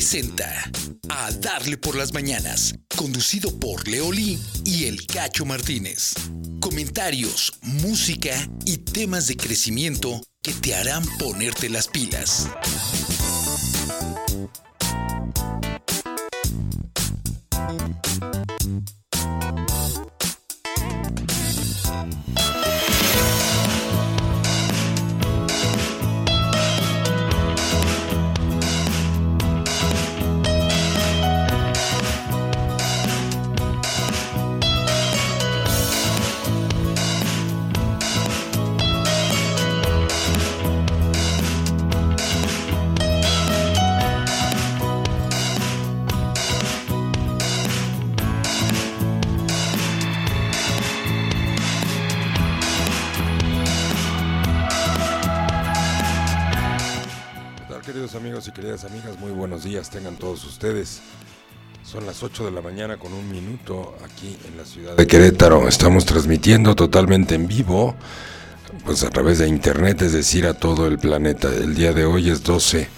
presenta A Darle por las Mañanas, conducido por Leolí y El Cacho Martínez. Comentarios, música y temas de crecimiento que te harán ponerte las pilas. y queridas amigas, muy buenos días tengan todos ustedes. Son las 8 de la mañana con un minuto aquí en la ciudad de Querétaro. Estamos transmitiendo totalmente en vivo, pues a través de internet, es decir, a todo el planeta. El día de hoy es 12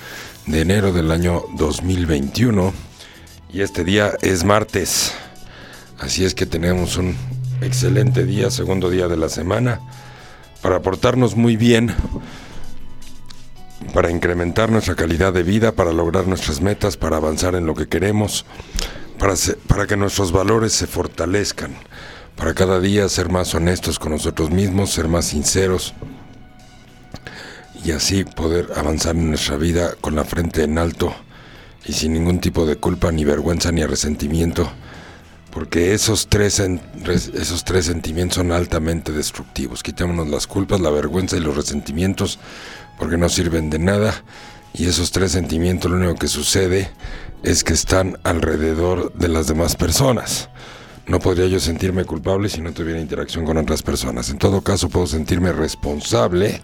de enero del año 2021 y este día es martes. Así es que tenemos un excelente día, segundo día de la semana, para portarnos muy bien para incrementar nuestra calidad de vida, para lograr nuestras metas, para avanzar en lo que queremos, para, que nuestros valores se fortalezcan, para cada día ser más honestos con nosotros mismos, ser más sinceros y así poder avanzar en nuestra vida con la frente en alto y sin ningún tipo de culpa, ni vergüenza, ni resentimiento, porque esos tres, esos tres sentimientos son altamente destructivos. Quitémonos las culpas, la vergüenza y los resentimientos porque no sirven de nada y esos tres sentimientos lo único que sucede es que están alrededor de las demás personas. No podría yo sentirme culpable si no tuviera interacción con otras personas. En todo caso puedo sentirme responsable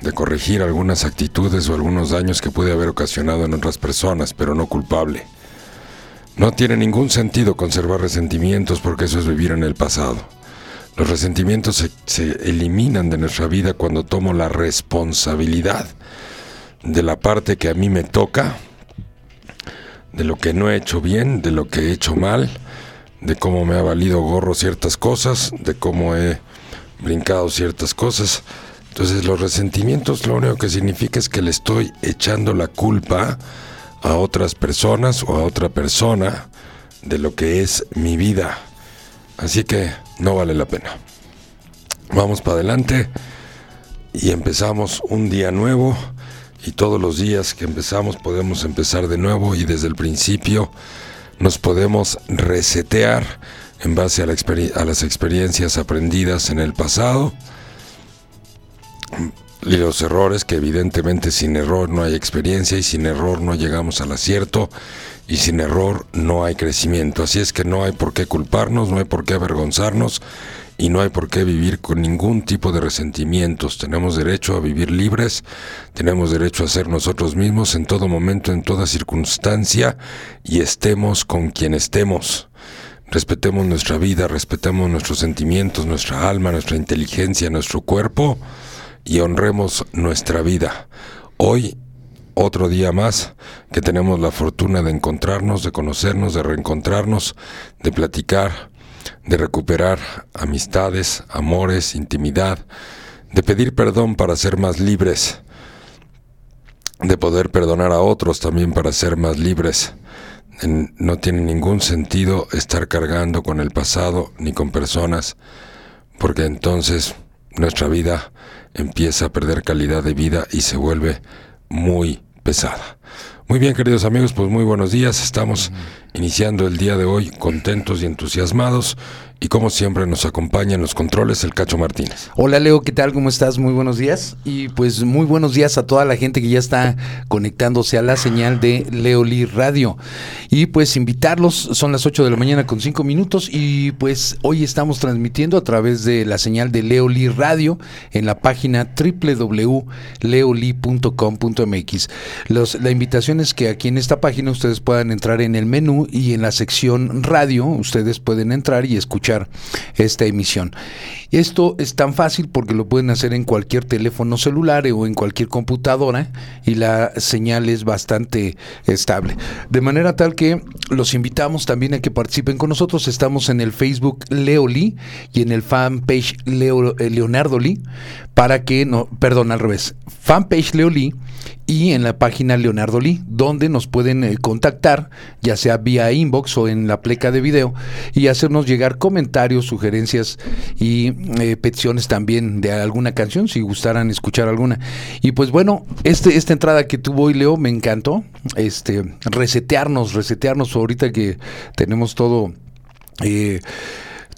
de corregir algunas actitudes o algunos daños que pude haber ocasionado en otras personas, pero no culpable. No tiene ningún sentido conservar resentimientos porque eso es vivir en el pasado. Los resentimientos se, se eliminan de nuestra vida cuando tomo la responsabilidad de la parte que a mí me toca, de lo que no he hecho bien, de lo que he hecho mal, de cómo me ha valido gorro ciertas cosas, de cómo he brincado ciertas cosas. Entonces los resentimientos lo único que significa es que le estoy echando la culpa a otras personas o a otra persona de lo que es mi vida. Así que no vale la pena. Vamos para adelante y empezamos un día nuevo. Y todos los días que empezamos podemos empezar de nuevo y desde el principio nos podemos resetear en base a, la a las experiencias aprendidas en el pasado. Y los errores, que evidentemente sin error no hay experiencia y sin error no llegamos al acierto y sin error no hay crecimiento. Así es que no hay por qué culparnos, no hay por qué avergonzarnos y no hay por qué vivir con ningún tipo de resentimientos. Tenemos derecho a vivir libres, tenemos derecho a ser nosotros mismos en todo momento, en toda circunstancia y estemos con quien estemos. Respetemos nuestra vida, respetemos nuestros sentimientos, nuestra alma, nuestra inteligencia, nuestro cuerpo y honremos nuestra vida. Hoy, otro día más que tenemos la fortuna de encontrarnos, de conocernos, de reencontrarnos, de platicar, de recuperar amistades, amores, intimidad, de pedir perdón para ser más libres, de poder perdonar a otros también para ser más libres. No tiene ningún sentido estar cargando con el pasado ni con personas, porque entonces nuestra vida empieza a perder calidad de vida y se vuelve muy pesada. Muy bien, queridos amigos, pues muy buenos días. Estamos iniciando el día de hoy contentos y entusiasmados y como siempre nos acompaña en los controles el Cacho Martínez. Hola Leo, ¿qué tal? ¿Cómo estás? Muy buenos días. Y pues muy buenos días a toda la gente que ya está conectándose a la señal de Leoli Radio. Y pues invitarlos, son las 8 de la mañana con 5 minutos y pues hoy estamos transmitiendo a través de la señal de Leoli Radio en la página www.leoli.com.mx. La invitación es que aquí en esta página ustedes puedan entrar en el menú y en la sección radio ustedes pueden entrar y escuchar esta emisión. Esto es tan fácil porque lo pueden hacer en cualquier teléfono celular o en cualquier computadora y la señal es bastante estable. De manera tal que los invitamos también a que participen con nosotros. Estamos en el Facebook Leoli y en el fanpage eh, Leonardo Lee para que no, perdón, al revés, fanpage Leoli y en la página Leonardo Lee, donde nos pueden eh, contactar, ya sea vía inbox o en la pleca de video, y hacernos llegar comentarios, sugerencias y eh, peticiones también de alguna canción, si gustaran escuchar alguna. Y pues bueno, este, esta entrada que tuvo hoy, Leo, me encantó. Este, resetearnos, resetearnos ahorita que tenemos todo. Eh,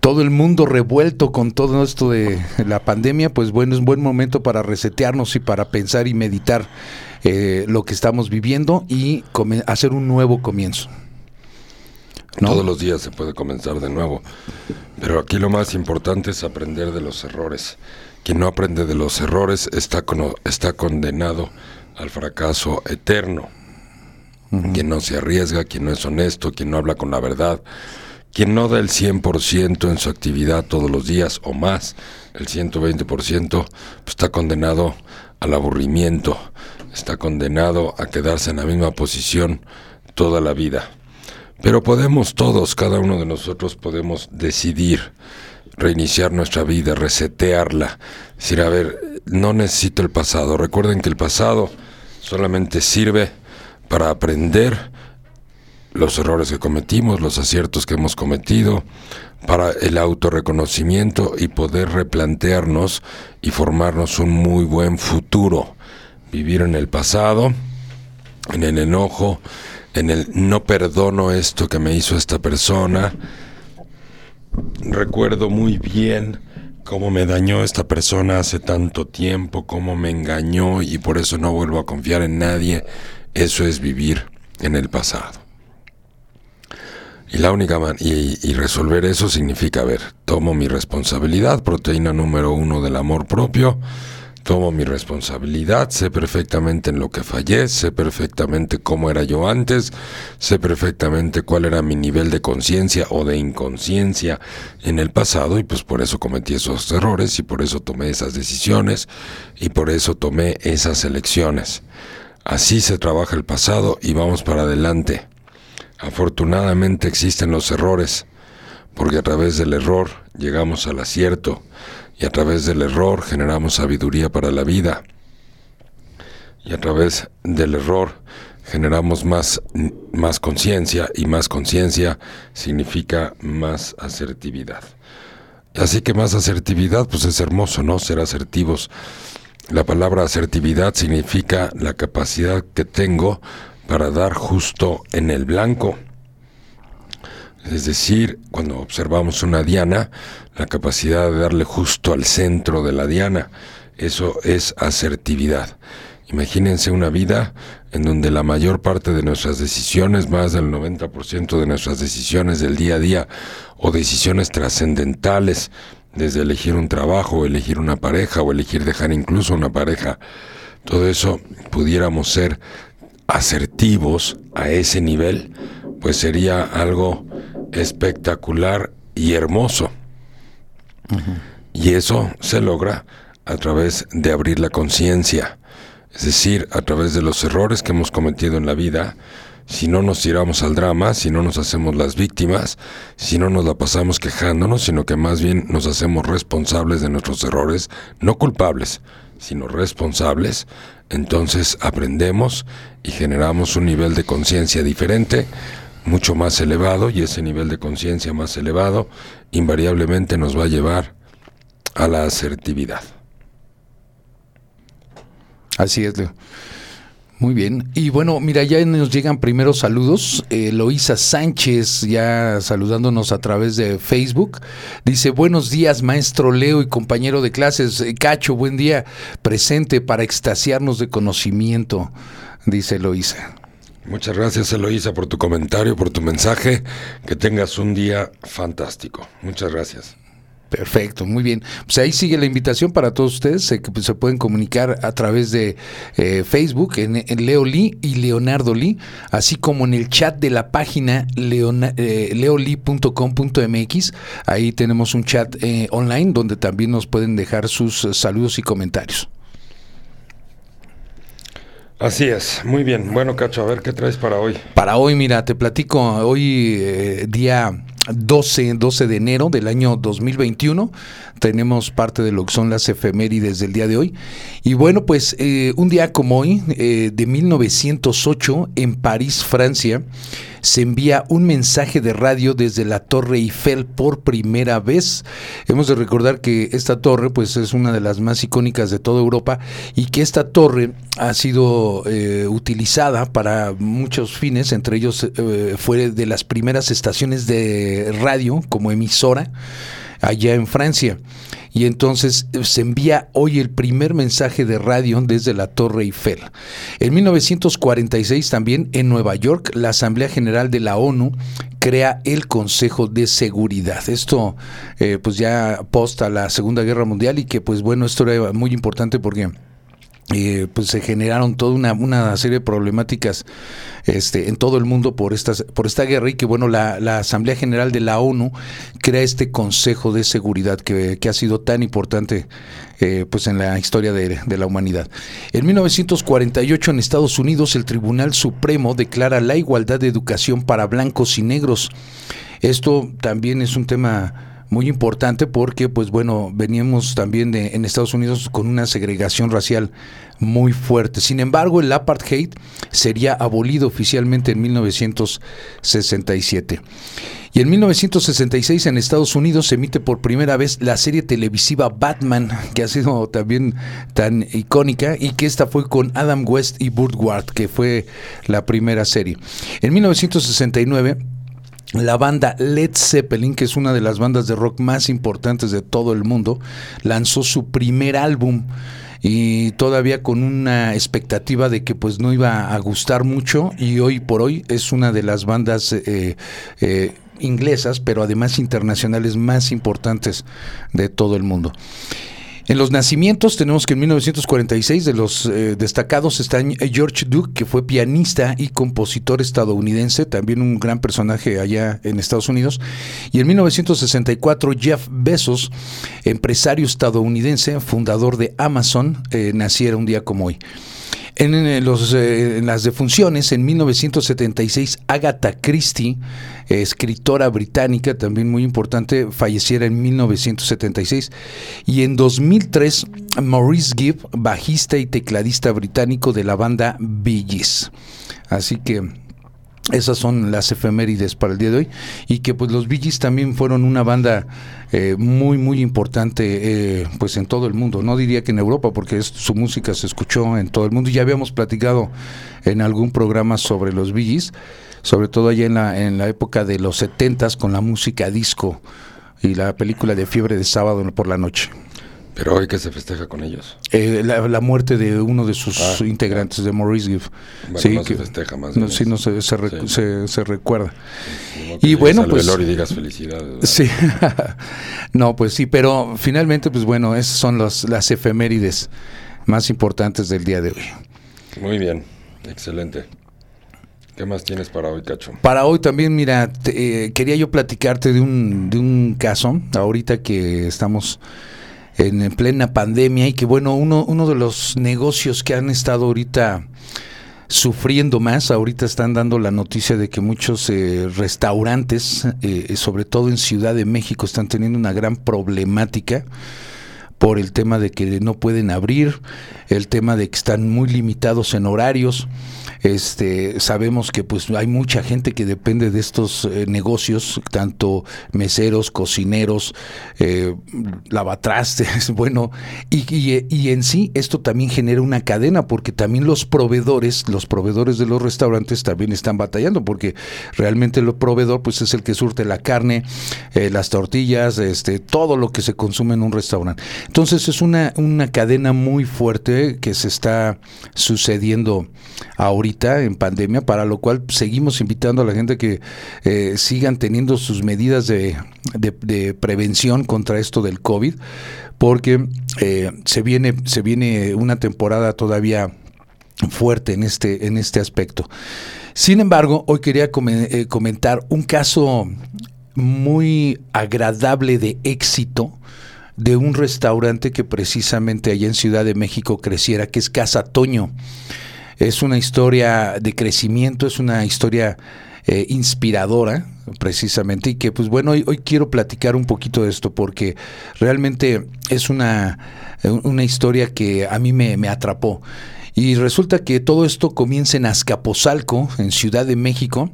todo el mundo revuelto con todo esto de la pandemia, pues bueno, es un buen momento para resetearnos y para pensar y meditar eh, lo que estamos viviendo y hacer un nuevo comienzo. Todos los días se puede comenzar de nuevo, pero aquí lo más importante es aprender de los errores. Quien no aprende de los errores está, está condenado al fracaso eterno. Quien no se arriesga, quien no es honesto, quien no habla con la verdad, quien no da el 100% en su actividad todos los días o más, el 120%, pues está condenado al aburrimiento, está condenado a quedarse en la misma posición toda la vida. Pero podemos todos, cada uno de nosotros podemos decidir reiniciar nuestra vida, resetearla, decir, a ver, no necesito el pasado. Recuerden que el pasado solamente sirve para aprender los errores que cometimos, los aciertos que hemos cometido, para el autorreconocimiento y poder replantearnos y formarnos un muy buen futuro vivir en el pasado, en el enojo, en el no perdono esto que me hizo esta persona. Recuerdo muy bien cómo me dañó esta persona hace tanto tiempo, cómo me engañó y por eso no vuelvo a confiar en nadie. Eso es vivir en el pasado. Y la única man y, resolver eso significa, ver, tomo mi responsabilidad, proteína número uno del amor propio, tomo mi responsabilidad, sé perfectamente en lo que fallé, sé perfectamente cómo era yo antes, sé perfectamente cuál era mi nivel de conciencia o de inconsciencia en el pasado y pues por eso cometí esos errores y por eso tomé esas decisiones y por eso tomé esas elecciones. Así se trabaja el pasado y vamos para adelante. Afortunadamente existen los errores, porque a través del error llegamos al acierto y a través del error generamos sabiduría para la vida. Y a través del error generamos más, más conciencia y más conciencia significa más asertividad. Así que más asertividad, pues es hermoso, ¿no? Ser asertivos. La palabra asertividad significa la capacidad que tengo para dar justo en el blanco. Es decir, cuando observamos una diana, la capacidad de darle justo al centro de la diana, eso es asertividad. Imagínense una vida en donde la mayor parte de nuestras decisiones, más del 90% de nuestras decisiones del día a día o decisiones trascendentales, desde elegir un trabajo, elegir una pareja o elegir dejar incluso una pareja, todo eso pudiéramos ser asertivos a ese nivel, pues sería algo espectacular y hermoso. Y eso se logra a través de abrir la conciencia, es decir, a través de los errores que hemos cometido en la vida, si no nos tiramos al drama, si no nos hacemos las víctimas, si no nos la pasamos quejándonos, sino que más bien nos hacemos responsables de nuestros errores, no culpables, sino responsables, entonces aprendemos y generamos un nivel de conciencia diferente, mucho más elevado, y ese nivel de conciencia más elevado invariablemente nos va a llevar a la asertividad. Así es, Leo. Muy bien. Y bueno, mira, ya nos llegan primeros saludos. Eh, Loisa Sánchez, ya saludándonos a través de Facebook. Dice, buenos días, maestro Leo y compañero de clases. Eh, Cacho, buen día. Presente para extasiarnos de conocimiento, dice Loisa. Muchas gracias Eloísa por tu comentario, por tu mensaje. Que tengas un día fantástico. Muchas gracias. Perfecto, muy bien. Pues ahí sigue la invitación para todos ustedes, se, pues, se pueden comunicar a través de eh, Facebook en, en, Leo Lee y Leonardo Lee, así como en el chat de la página eh, leoli.com.mx. Ahí tenemos un chat eh, online donde también nos pueden dejar sus saludos y comentarios. Así es, muy bien. Bueno, Cacho, a ver qué traes para hoy. Para hoy, mira, te platico, hoy eh, día 12, 12 de enero del año 2021. Tenemos parte de lo que son las efemérides del día de hoy. Y bueno, pues eh, un día como hoy, eh, de 1908, en París, Francia, se envía un mensaje de radio desde la Torre Eiffel por primera vez. Hemos de recordar que esta torre pues es una de las más icónicas de toda Europa y que esta torre ha sido eh, utilizada para muchos fines, entre ellos eh, fue de las primeras estaciones de radio como emisora allá en Francia. Y entonces eh, se envía hoy el primer mensaje de radio desde la Torre Eiffel. En 1946 también en Nueva York la Asamblea General de la ONU crea el Consejo de Seguridad. Esto eh, pues ya posta la Segunda Guerra Mundial y que pues bueno, esto era muy importante porque eh, pues se generaron toda una, una, serie de problemáticas este, en todo el mundo por, estas, por esta guerra y que bueno, la, la Asamblea General de la ONU crea este Consejo de Seguridad que, que ha sido tan importante eh, pues en la historia de, de, la humanidad. En 1948 en Estados Unidos el Tribunal Supremo declara la igualdad de educación para blancos y negros. Esto también es un tema muy importante porque, pues bueno, veníamos también de, en Estados Unidos con una segregación racial muy fuerte. Sin embargo, el apartheid sería abolido oficialmente en 1967. Y en 1966 en Estados Unidos se emite por primera vez la serie televisiva Batman, que ha sido también tan icónica y que esta fue con Adam West y Burt Ward, que fue la primera serie. En 1969 la banda Led Zeppelin, que es una de las bandas de rock más importantes de todo el mundo, lanzó su primer álbum y todavía con una expectativa de que pues no iba a gustar mucho y hoy por hoy es una de las bandas eh, eh, inglesas, pero además internacionales más importantes de todo el mundo. En los nacimientos tenemos que en 1946 de los eh, destacados está George Duke, que fue pianista y compositor estadounidense, también un gran personaje allá en Estados Unidos. Y en 1964 Jeff Bezos, empresario estadounidense, fundador de Amazon, eh, naciera un día como hoy. En, los, eh, en, las defunciones, en 1976, Agatha Christie, escritora británica, también muy importante, falleciera en 1976. Y en 2003, Maurice Gibb, bajista y tecladista británico de la banda Bee Gees. Así que esas son las efemérides para el día de hoy. Y que pues los Gees también fueron una banda eh, muy muy importante eh, pues en todo el mundo. No diría que en Europa porque su música se escuchó en todo el mundo. Ya habíamos platicado en algún programa sobre los Gees sobre todo allá en la, en la época de los setentas con la música disco y la película de Fiebre de Sábado por la Noche pero hoy que se festeja con ellos. Eh, la, muerte de uno de sus ah, integrantes, de Maurice Gibb. Bueno, sí, no se festeja más. No, sí, no se, se, se, recuerda. y bueno, pues... y digas felicidades. Sí. no, pues sí, pero finalmente, pues bueno, esas son los, las efemérides más importantes del día de hoy. Muy bien, excelente. ¿Qué más tienes para hoy, Cacho? Para hoy también, mira, eh, quería yo platicarte de un, de un caso, ahorita que estamos en plena pandemia y que bueno, uno, uno de los negocios que han estado ahorita sufriendo más, ahorita están dando la noticia de que muchos eh, restaurantes, eh, sobre todo en Ciudad de México, están teniendo una gran problemática por el tema de que no pueden abrir, el tema de que están muy limitados en horarios. Este, sabemos que pues hay mucha gente que depende de estos eh, negocios, tanto meseros, cocineros, eh, lavatrastes, bueno, y, en sí esto también genera una cadena porque también los proveedores, los proveedores de los restaurantes también están batallando porque realmente el proveedor pues es el que surte la carne, eh, las tortillas, este, todo lo que se consume en un restaurante. Entonces es una cadena muy fuerte que se está sucediendo ahorita en pandemia, para lo cual seguimos invitando a la gente que eh, sigan teniendo sus medidas de, prevención contra esto del COVID, porque eh, se, viene, se viene una temporada todavía fuerte en este, en este aspecto. Sin embargo, hoy quería eh, comentar un caso muy agradable de éxito de un restaurante que precisamente allá en Ciudad de México creciera, que es Casa Toño. Es una historia de crecimiento, es una historia eh, inspiradora, precisamente, y que pues bueno, hoy, hoy, quiero platicar un poquito de esto porque realmente es una, una historia que a mí me, me atrapó. Y resulta que todo esto comienza en Azcapotzalco, en Ciudad de México,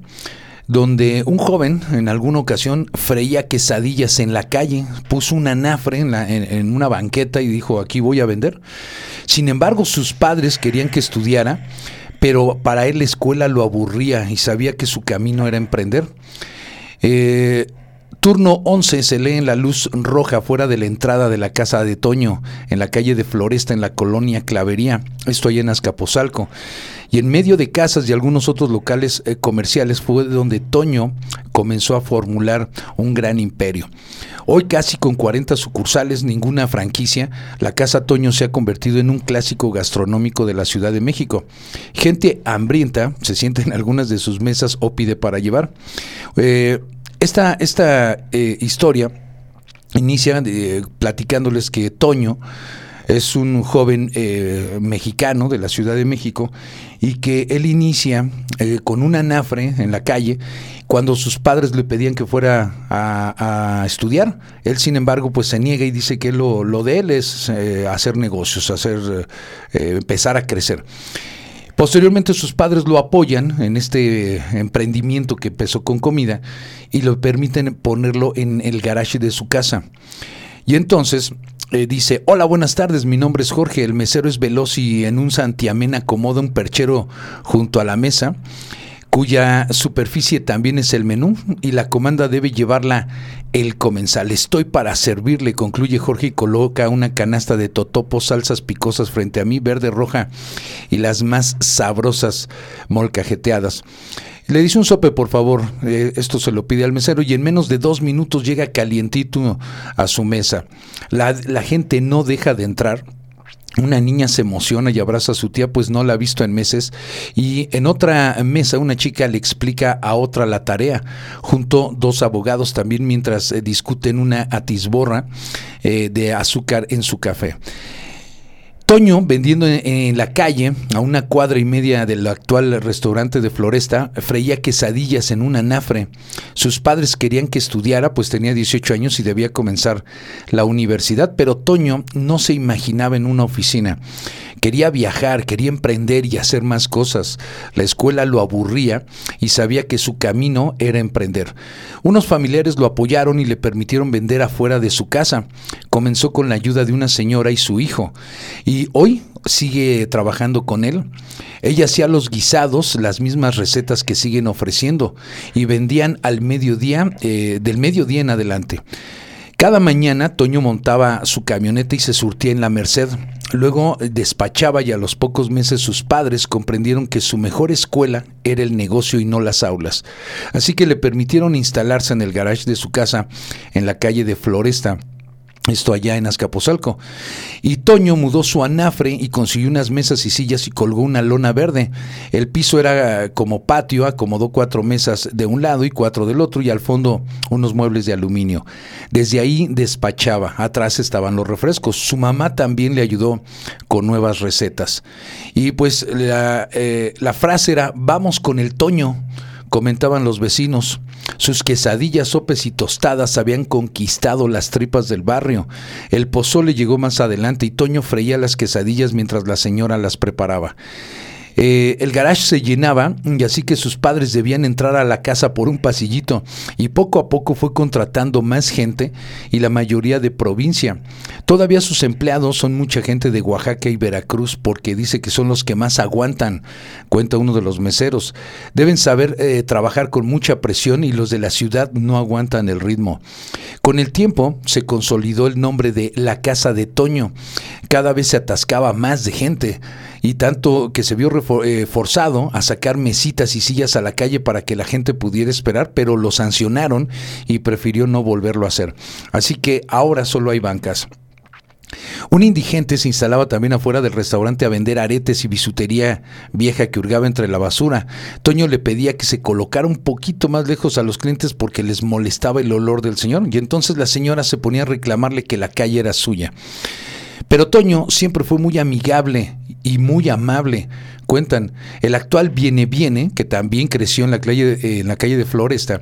donde un joven en alguna ocasión freía quesadillas en la calle, puso un anafre en, en, una banqueta y dijo, aquí voy a vender. Sin embargo, sus padres querían que estudiara, pero para él la escuela lo aburría y sabía que su camino era emprender. Eh, Turno 11 se lee en la luz roja fuera de la entrada de la casa de Toño, en la calle de Floresta, en la colonia Clavería, esto allá en Azcapotzalco. Y en medio de casas y algunos otros locales eh, comerciales fue donde Toño comenzó a formular un gran imperio. Hoy casi con 40 sucursales, ninguna franquicia, la Casa Toño se ha convertido en un clásico gastronómico de la Ciudad de México. Gente hambrienta se sienta en algunas de sus mesas o pide para llevar. Eh, esta, esta eh, historia inicia eh, platicándoles que Toño es un joven eh, mexicano de la Ciudad de México y que él inicia con un anafre en la calle cuando sus padres le pedían que fuera a, estudiar. Él, sin embargo, pues se niega y dice que lo, lo de él es hacer negocios, hacer empezar a crecer. Posteriormente sus padres lo apoyan en este emprendimiento que empezó con comida y lo permiten ponerlo en el garage de su casa. Y entonces eh, dice, hola, buenas tardes, mi nombre es Jorge, el mesero es veloz y en un santiamén acomoda un perchero junto a la mesa cuya superficie también es el menú y la comanda debe llevarla el comensal. Estoy para servirle, concluye Jorge y coloca una canasta de totopos, salsas picosas frente a mí, verde, roja y las más sabrosas molcajeteadas. Le dice un sope, por favor. Eh, esto se lo pide al mesero y en menos de dos minutos llega calientito a su mesa. La, la gente no deja de entrar una niña se emociona y abraza a su tía, pues no la ha visto en meses. Y en otra mesa, una chica le explica a otra la tarea, junto dos abogados también, mientras eh, discuten una atisborra eh, de azúcar en su café. Toño, vendiendo en, la calle, a una cuadra y media del actual restaurante de Floresta, freía quesadillas en un anafre. Sus padres querían que estudiara, pues tenía 18 años y debía comenzar la universidad, pero Toño no se imaginaba en una oficina. Quería viajar, quería emprender y hacer más cosas. La escuela lo aburría y sabía que su camino era emprender. Unos familiares lo apoyaron y le permitieron vender afuera de su casa. Comenzó con la ayuda de una señora y su hijo. Y hoy sigue trabajando con él. Ella hacía los guisados, las mismas recetas que siguen ofreciendo, y vendían al mediodía, eh, del mediodía en adelante. Cada mañana Toño montaba su camioneta y se surtía en la Merced. Luego despachaba y a los pocos meses sus padres comprendieron que su mejor escuela era el negocio y no las aulas. Así que le permitieron instalarse en el garage de su casa en la calle de Floresta esto allá en Azcapotzalco. Y Toño mudó su anafre y consiguió unas mesas y sillas y colgó una lona verde. El piso era como patio, acomodó cuatro mesas de un lado y cuatro del otro y al fondo unos muebles de aluminio. Desde ahí despachaba, atrás estaban los refrescos. Su mamá también le ayudó con nuevas recetas. Y pues la, eh, la frase era, vamos con el Toño comentaban los vecinos. Sus quesadillas, sopes y tostadas habían conquistado las tripas del barrio. El pozole llegó más adelante y Toño freía las quesadillas mientras la señora las preparaba. Eh, el garage se llenaba y así que sus padres debían entrar a la casa por un pasillito y poco a poco fue contratando más gente y la mayoría de provincia. Todavía sus empleados son mucha gente de Oaxaca y Veracruz porque dice que son los que más aguantan, cuenta uno de los meseros. Deben saber eh, trabajar con mucha presión y los de la ciudad no aguantan el ritmo. Con el tiempo se consolidó el nombre de la Casa de Toño. Cada vez se atascaba más de gente y tanto que se vio eh, forzado a sacar mesitas y sillas a la calle para que la gente pudiera esperar, pero lo sancionaron y prefirió no volverlo a hacer. Así que ahora solo hay bancas. Un indigente se instalaba también afuera del restaurante a vender aretes y bisutería vieja que hurgaba entre la basura. Toño le pedía que se colocara un poquito más lejos a los clientes porque les molestaba el olor del señor y entonces la señora se ponía a reclamarle que la calle era suya. Pero Toño siempre fue muy amigable y muy amable. Cuentan, el actual Viene Viene, que también creció en la calle, en la calle de Floresta,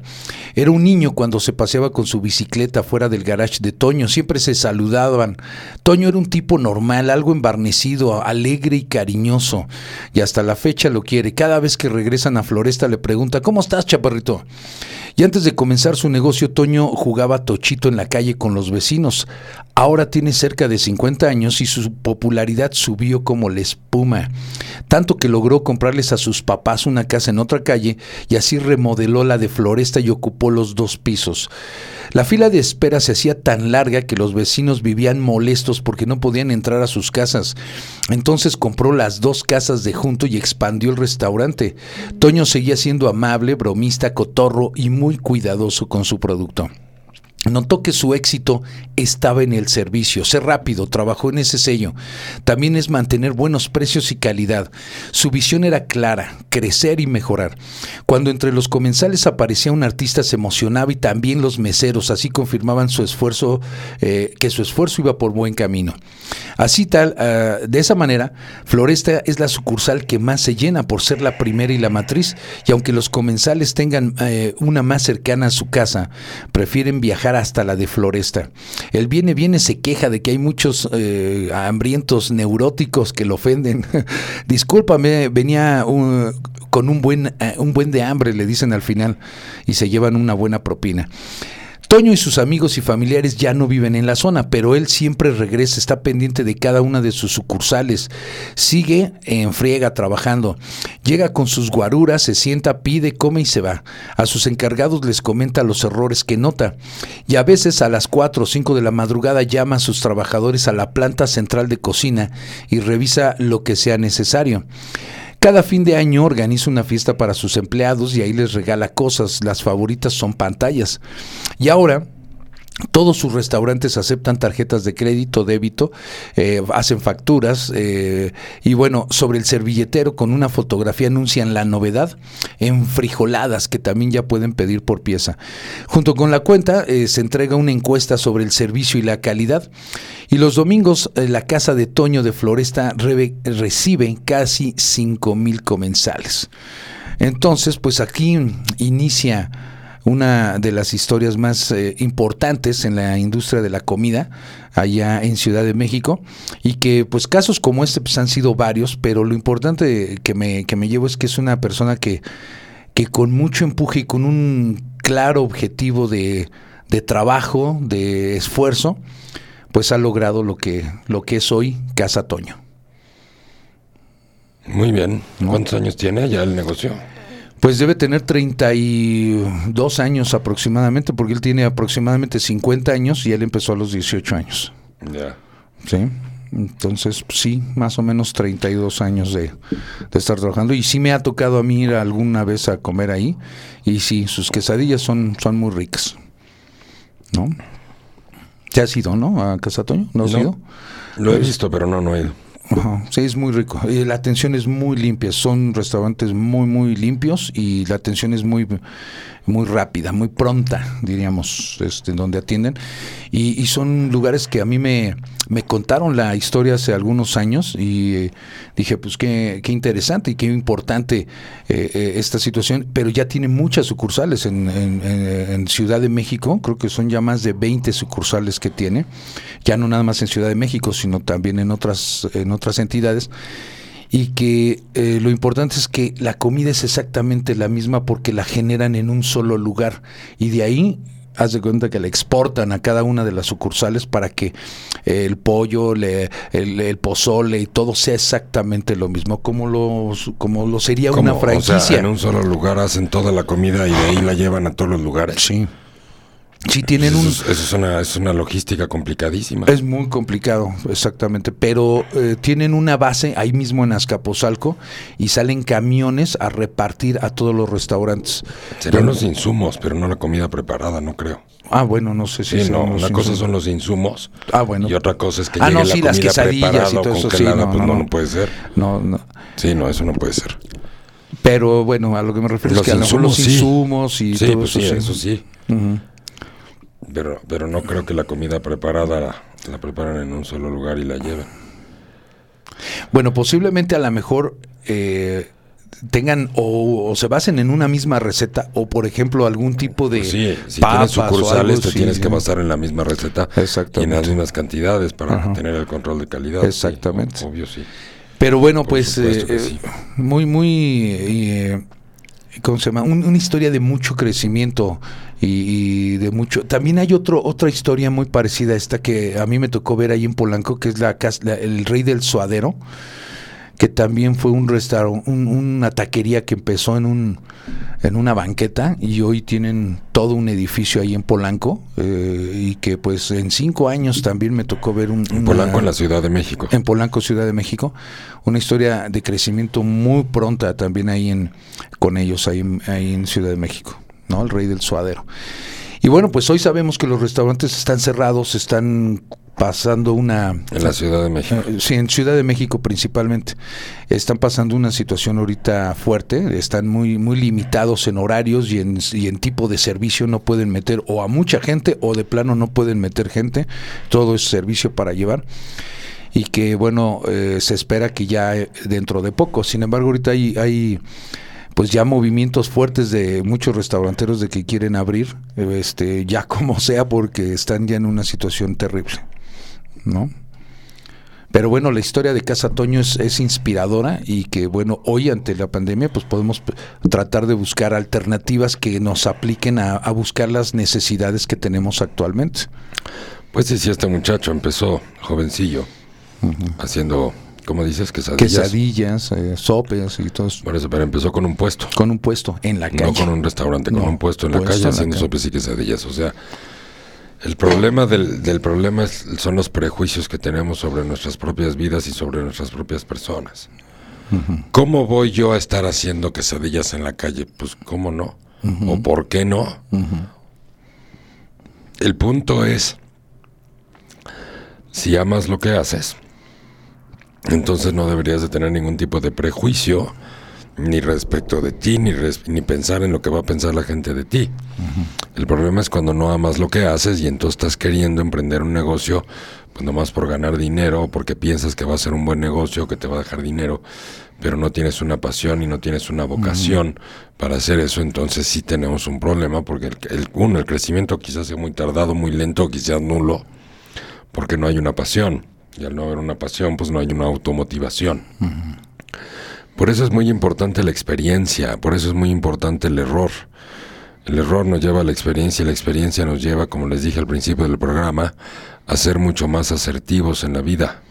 era un niño cuando se paseaba con su bicicleta fuera del garage de Toño, siempre se saludaban. Toño era un tipo normal, algo embarnecido, alegre y cariñoso, y hasta la fecha lo quiere. Cada vez que regresan a Floresta le pregunta, ¿cómo estás, chaparrito? Y antes de comenzar su negocio, Toño jugaba tochito en la calle con los vecinos. Ahora tiene cerca de 50 años y su popularidad subió como la espuma. Tanto que logró comprarles a sus papás una casa en otra calle y así remodeló la de Floresta y ocupó los dos pisos. La fila de espera se hacía tan larga que los vecinos vivían molestos porque no podían entrar a sus casas. Entonces compró las dos casas de junto y expandió el restaurante. Toño seguía siendo amable, bromista, cotorro y muy cuidadoso con su producto. Notó que su éxito estaba en el servicio, ser rápido, trabajó en ese sello. También es mantener buenos precios y calidad. Su visión era clara, crecer y mejorar. Cuando entre los comensales aparecía un artista se emocionaba y también los meseros, así confirmaban su esfuerzo, eh, que su esfuerzo iba por buen camino. Así tal, ah, de esa manera, Floresta es la sucursal que más se llena por ser la primera y la matriz, y aunque los comensales tengan eh, una más cercana a su casa, prefieren viajar hasta la de Floresta. El viene viene se queja de que hay muchos eh, hambrientos neuróticos que lo ofenden. Discúlpame, venía con un buen, eh, un buen de hambre, le dicen al final, y se llevan una buena propina. Toño y sus amigos y familiares ya no viven en la zona, pero él siempre regresa, está pendiente de cada una de sus sucursales, sigue en friega trabajando, llega con sus guaruras, se sienta, pide, come y se va. A sus encargados les comenta los errores que nota y a veces a las 4 o 5 de la madrugada llama a sus trabajadores a la planta central de cocina y revisa lo que sea necesario. Cada fin de año organiza una fiesta para sus empleados y ahí les regala cosas. Las favoritas son pantallas. Y ahora todos sus restaurantes aceptan tarjetas de crédito, débito, eh, hacen facturas eh, y bueno, sobre el servilletero con una fotografía anuncian la novedad en frijoladas que también ya pueden pedir por pieza. Junto con la cuenta eh, se entrega una encuesta sobre el servicio y la calidad y los domingos la casa de Toño de Floresta recibe casi 5 mil comensales. Entonces, pues aquí inicia una de las historias más eh, importantes en la industria de la comida allá en Ciudad de México y que pues casos como este pues han sido varios, pero lo importante que me, que me llevo es que es una persona que, que con mucho empuje y con un claro objetivo de, de trabajo, de esfuerzo, pues ha logrado lo que, lo que es hoy Casa Toño. Muy bien. ¿Cuántos años tiene ya el negocio? Pues debe tener 32 años aproximadamente, porque él tiene aproximadamente 50 años y él empezó a los 18 años. Ya. Sí. Entonces, pues sí, más o menos 32 años de, de, estar trabajando. Y sí me ha tocado a mí ir alguna vez a comer ahí. Y sí, sus quesadillas son, son muy ricas. ¿No? ¿Ya has ido, no? A Casa Toño? ¿No has No. ido? Lo he visto, pero no, no he ido. Sí, es muy rico. Y la atención es muy limpia. Son restaurantes muy, muy limpios y la atención es muy, muy rápida, muy pronta, diríamos, este, donde atienden. Y, y son lugares que a mí me, me contaron la historia hace algunos años y eh, dije, pues qué, qué interesante y qué importante eh, eh, esta situación. Pero ya tiene muchas sucursales en, en- en- Ciudad de México. Creo que son ya más de 20 sucursales que tiene. Ya no nada más en Ciudad de México, sino también en otras, en otras entidades y que eh, lo importante es que la comida es exactamente la misma porque la generan en un solo lugar y de ahí haz de cuenta que la exportan a cada una de las sucursales para que eh, el pollo, le- el, el pozole y todo sea exactamente lo mismo, como lo, como lo sería una franquicia. O sea, en un solo lugar hacen toda la comida y de ahí la llevan a todos los lugares. Sí. Sí, tienen eso, un... es, eso es una, es una logística complicadísima. Es muy complicado, exactamente. Pero eh, tienen una base ahí mismo en Azcapotzalco y salen camiones a repartir a todos los restaurantes. Serán los insumos, pero no la comida preparada, no creo. Ah, bueno, no sé si Sí, no, una cosa son los insumos Ah, bueno. y otra cosa es que Ah, llegue no, la sí, las comida quesadillas preparada y o todo eso, sí, no, pues no, no, no. puede ser. No, no. Sí, no, eso no puede ser. Pero bueno, a lo que me refiero Los es que a lo mejor los insumos, sí. y todo pues eso. sí, eso sí. Ujú. Pero, pero no creo que la comida preparada la, preparen en un solo lugar y la lleven. Bueno, posiblemente a lo mejor eh, tengan o, o se basen en una misma receta o, por ejemplo, algún tipo de Pues sí, si papas tienes sucursales algo te tienes que basar en la misma receta y en las mismas cantidades para Ajá. tener el control de calidad. Exactamente. obvio, sí. Pero bueno, Por pues eh, muy, muy, eh, ¿cómo se llama? Un- una historia de mucho crecimiento y, y de mucho. También hay otro, otra historia muy parecida a esta que a mí me tocó ver ahí en Polanco, que es la, la- el Rey del Suadero, que también fue un restaurante, una taquería que empezó en un en una banqueta y hoy tienen todo un edificio ahí en Polanco eh, y que pues en cinco años también me tocó ver un En una- Polanco, en la Ciudad de México. en Polanco, Ciudad de México, una historia de crecimiento muy pronta también ahí en con ellos ahí, ahí en Ciudad de México, ¿no? El rey del suadero. Y bueno, pues hoy sabemos que los restaurantes están cerrados, están pasando una En la Ciudad de México. eh, Sí, en Ciudad de México principalmente. Están pasando una situación ahorita fuerte, están muy muy limitados en horarios y en, y en tipo de servicio, no pueden meter o a mucha gente o de plano no pueden meter gente, todo es servicio para llevar. Y que bueno, eh, se espera que ya eh, dentro de poco. Sin embargo, ahorita hay, hay pues ya movimientos fuertes de muchos restauranteros de que quieren abrir, este, ya como sea, porque están ya en una situación terrible. ¿no? Pero bueno, la historia de Casa Toño es, es inspiradora y que bueno, hoy ante la pandemia pues podemos tratar de buscar alternativas que nos apliquen a, a buscar las necesidades que tenemos actualmente. Pues sí, sí, este muchacho empezó jovencillo haciendo, ¿cómo dices? Quesadillas. Quesadillas, eh, sopes y todo eso. Por eso, pero empezó con un puesto. Con un puesto en la calle. No con un restaurante, con No, un puesto en la calle en la haciendo calle. sopes y quesadillas. O sea, el problema del, del problema es- son los prejuicios que tenemos sobre nuestras propias vidas y sobre nuestras propias personas. ¿Cómo voy yo a estar haciendo quesadillas en la calle? Pues, ¿cómo no? ¿O por qué no? El punto es, si amas lo que haces, entonces no deberías de tener ningún tipo de prejuicio ni respecto de ti, ni, res- ni pensar en lo que va a pensar la gente de ti. El problema es cuando no amas lo que haces y entonces estás queriendo emprender un negocio, pues nomás por ganar dinero, o porque piensas que va a ser un buen negocio, que te va a dejar dinero, pero no tienes una pasión y no tienes una vocación para hacer eso, entonces sí tenemos un problema, porque el, el- uno, el crecimiento quizás sea muy tardado, muy lento, quizás nulo, porque no hay una pasión. Y al no haber una pasión, pues no hay una automotivación. Por eso es muy importante la experiencia, por eso es muy importante el error. El error nos lleva a la experiencia y la experiencia nos lleva, como les dije al principio del programa, a ser mucho más asertivos en la vida.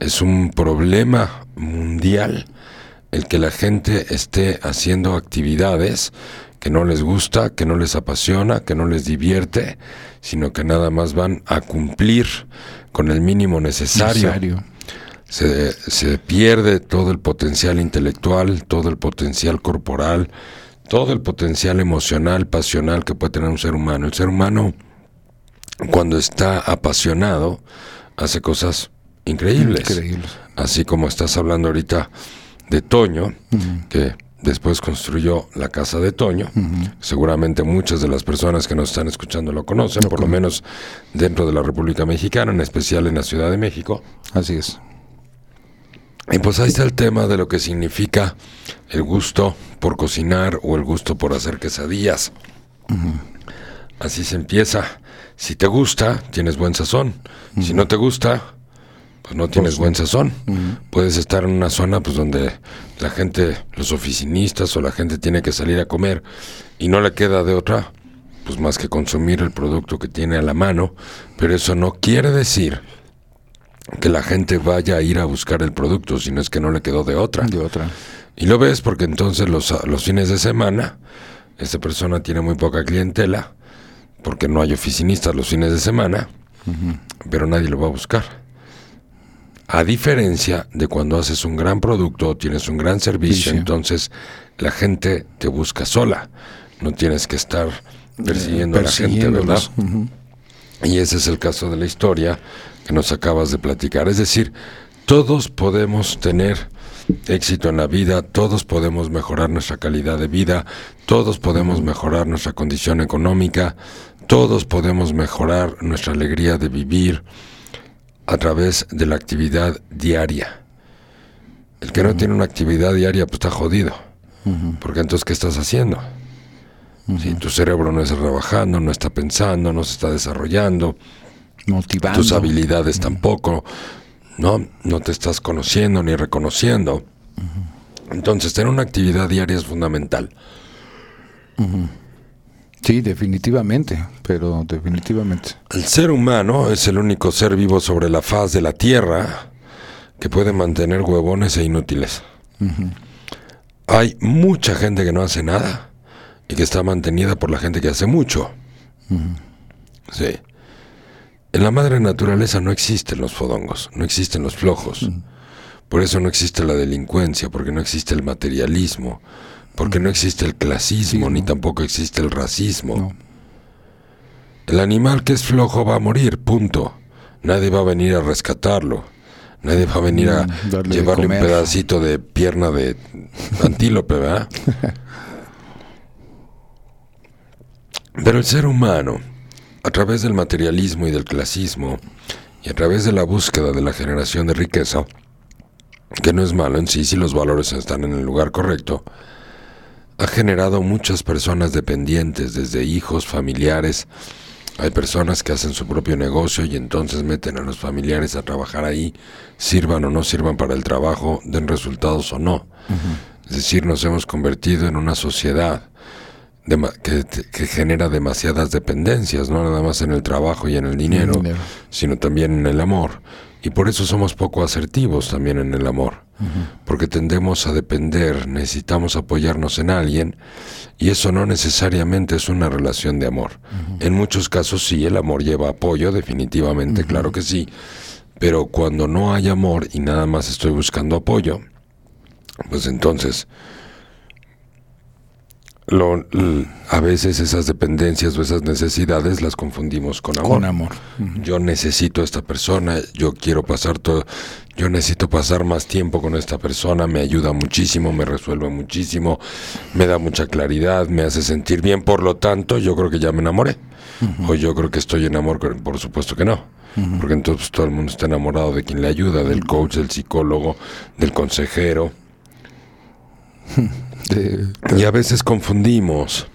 Es un problema mundial el que la gente esté haciendo actividades que no les gusta, que no les apasiona, que no les divierte, sino que nada más van a cumplir con el mínimo necesario Necesario. se, se pierde todo el potencial intelectual, todo el potencial corporal, todo el potencial emocional, pasional que puede tener un ser humano. El ser humano, cuando está apasionado, hace cosas increíbles. Increíbles. Así como estás hablando ahorita de Toño, que después construyó la casa de Toño. Seguramente muchas de las personas que nos están escuchando lo conocen, por lo menos dentro de la República Mexicana, en especial en la Ciudad de México. Así es. Y pues ahí está el tema de lo que significa el gusto por cocinar o el gusto por hacer quesadillas. Así se empieza. Si te gusta, tienes buen sazón. Si no te gusta, pues no tienes buen sazón. Puedes estar en una zona pues donde la gente, los oficinistas o la gente tiene que salir a comer y no le queda de otra pues más que consumir el producto que tiene a la mano, pero eso no quiere decir que la gente vaya a ir a buscar el producto, sino es que no le quedó de otra. De otra. Y lo ves porque entonces los, los fines de semana, esta persona tiene muy poca clientela, porque no hay oficinistas los fines de semana, pero nadie lo va a buscar. A diferencia de cuando haces un gran producto, tienes un gran servicio, Sí, sí. entonces la gente te busca sola. No tienes que estar persiguiendo a la gente, ¿verdad? Y ese es el caso de la historia que nos acabas de platicar. Es decir, todos podemos tener éxito en la vida, todos podemos mejorar nuestra calidad de vida, todos podemos mejorar nuestra condición económica, todos podemos mejorar nuestra alegría de vivir a través de la actividad diaria. El que no tiene una actividad diaria, pues está jodido. Porque entonces, ¿qué estás haciendo? Si tu cerebro no está trabajando, no está pensando, no se está desarrollando, Motivando. tus habilidades tampoco, no, no te estás conociendo ni reconociendo. Entonces, tener una actividad diaria es fundamental. Sí, definitivamente. Pero definitivamente. El ser humano es el único ser vivo sobre la faz de la Tierra que puede mantener huevones e inútiles. Hay mucha gente que no hace nada y que está mantenida por la gente que hace mucho. Sí. En la madre naturaleza no existen los fodongos, no existen los flojos. Por eso no existe la delincuencia, porque no existe el materialismo, porque no existe el clasismo, ni tampoco existe el racismo. No. El animal que es flojo va a morir, punto. Nadie va a venir a rescatarlo. Nadie va a venir a Mm, darle llevarle un pedacito de pierna de antílope, ¿verdad? Pero el ser humano, a través del materialismo y del clasismo, y a través de la búsqueda de la generación de riqueza, que no es malo en sí si los valores están en el lugar correcto, ha generado muchas personas dependientes, desde hijos, familiares. Hay personas que hacen su propio negocio y entonces meten a los familiares a trabajar ahí, sirvan o no sirvan para el trabajo, den resultados o no. Es decir, nos hemos convertido en una sociedad que, que genera demasiadas dependencias, no nada más en el trabajo y en el dinero, dinero. sino también en el amor. Y por eso somos poco asertivos también en el amor, porque tendemos a depender, necesitamos apoyarnos en alguien, y eso no necesariamente es una relación de amor. En muchos casos sí, el amor lleva apoyo, definitivamente, claro que sí, pero cuando no hay amor y nada más estoy buscando apoyo, pues entonces lo- a veces esas dependencias o esas necesidades las confundimos con amor. Con amor. Yo necesito a esta persona, yo quiero pasar todo, yo necesito pasar más tiempo con esta persona, me ayuda muchísimo, me resuelve muchísimo, me da mucha claridad, me hace sentir bien, por lo tanto, yo creo que ya me enamoré. O yo creo que estoy en amor, por supuesto que no. Porque entonces todo el mundo está enamorado de quien le ayuda, del coach, del psicólogo, del consejero. De- Y a veces confundimos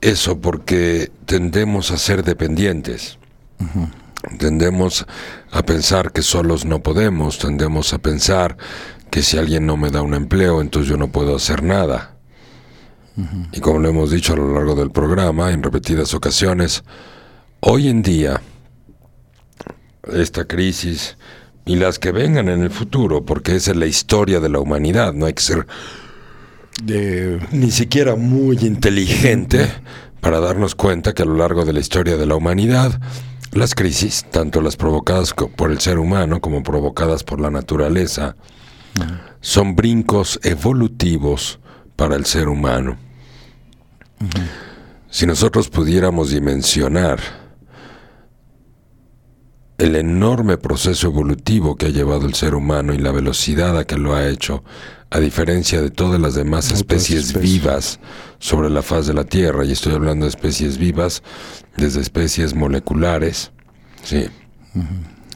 eso porque tendemos a ser dependientes. Tendemos a pensar que solos no podemos, tendemos a pensar que si alguien no me da un empleo, entonces yo no puedo hacer nada. Y como lo hemos dicho a lo largo del programa en repetidas ocasiones, hoy en día esta crisis y las que vengan en el futuro, porque esa es la historia de la humanidad, no hay que ser de- ni siquiera muy inteligente para darnos cuenta que a lo largo de la historia de la humanidad, las crisis, tanto las provocadas por el ser humano como provocadas por la naturaleza, son brincos evolutivos para el ser humano. Si nosotros pudiéramos dimensionar el enorme proceso evolutivo que ha llevado el ser humano y la velocidad a que lo ha hecho, a diferencia de todas las demás especies. vivas sobre la faz de la Tierra, y estoy hablando de especies vivas, desde especies moleculares, sí,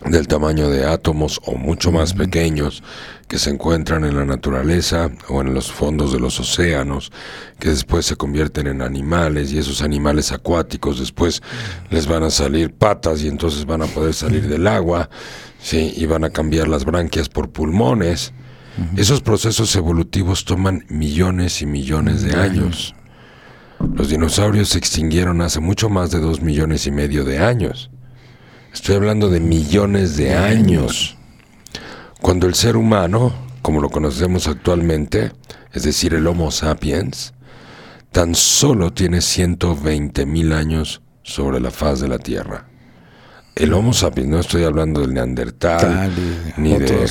del tamaño de átomos o mucho más pequeños que se encuentran en la naturaleza o en los fondos de los océanos, que después se convierten en animales y esos animales acuáticos después les van a salir patas y entonces van a poder salir del agua, sí, y van a cambiar las branquias por pulmones. Esos procesos evolutivos toman millones y millones de años. Los dinosaurios se extinguieron hace mucho más de dos millones y medio de años. Estoy hablando de millones de años. Cuando el ser humano, como lo conocemos actualmente, es decir, el Homo sapiens, tan solo tiene 120 mil años sobre la faz de la Tierra. El Homo sapiens, no estoy hablando del Neandertal, tal y ni de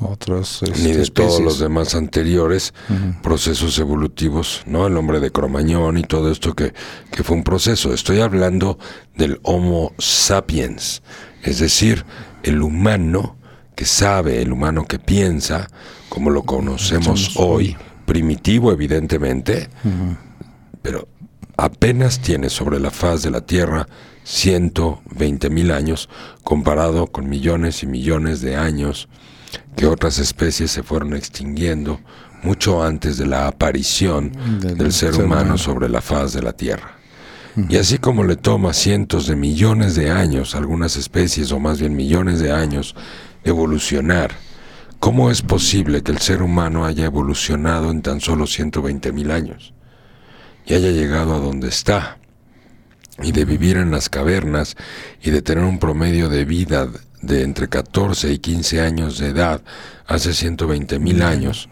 otros, este, ni de todos especies. los demás anteriores procesos evolutivos, ¿no? El hombre de Cromañón y todo esto que, que fue un proceso. Estoy hablando del Homo sapiens, es decir, el humano que sabe, el humano que piensa, como lo conocemos Conocemos hoy, primitivo evidentemente, pero apenas tiene sobre la faz de la Tierra 120 mil años comparado con millones y millones de años que otras especies se fueron extinguiendo mucho antes de la aparición Del del ser humano humano. sobre la faz de la Tierra. Y así como le toma cientos de millones de años a algunas especies, o más bien millones de años, evolucionar, ¿cómo es posible que el ser humano haya evolucionado en tan solo 120 mil años? Y haya llegado a donde está, y de vivir en las cavernas, y de tener un promedio de vida de entre 14 y 15 años de edad hace 120 mil años.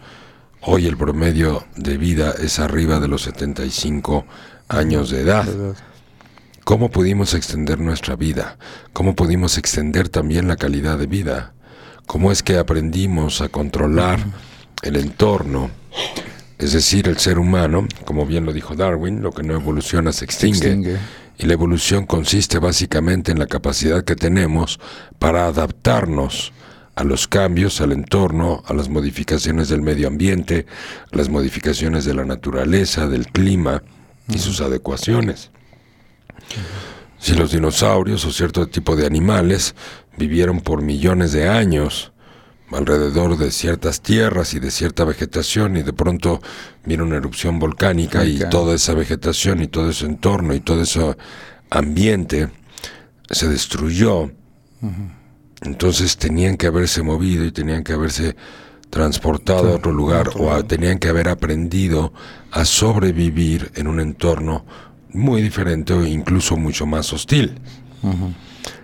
Hoy el promedio de vida es arriba de los 75 años de edad. ¿Cómo pudimos extender nuestra vida? ¿Cómo pudimos extender también la calidad de vida? ¿Cómo es que aprendimos a controlar el entorno? Es decir, el ser humano, como bien lo dijo Darwin, lo que no evoluciona se extingue. extingue. Y la evolución consiste básicamente en la capacidad que tenemos para adaptarnos a los cambios, al entorno, a las modificaciones del medio ambiente, a las modificaciones de la naturaleza, del clima y sus adecuaciones. Si los dinosaurios o cierto tipo de animales vivieron por millones de años alrededor de ciertas tierras y de cierta vegetación y de pronto vino una erupción volcánica y toda esa vegetación y todo ese entorno y todo ese ambiente se destruyó, entonces tenían que haberse movido y tenían que haberse transportado a otro lugar o a- tenían que haber aprendido a sobrevivir en un entorno muy diferente o incluso mucho más hostil.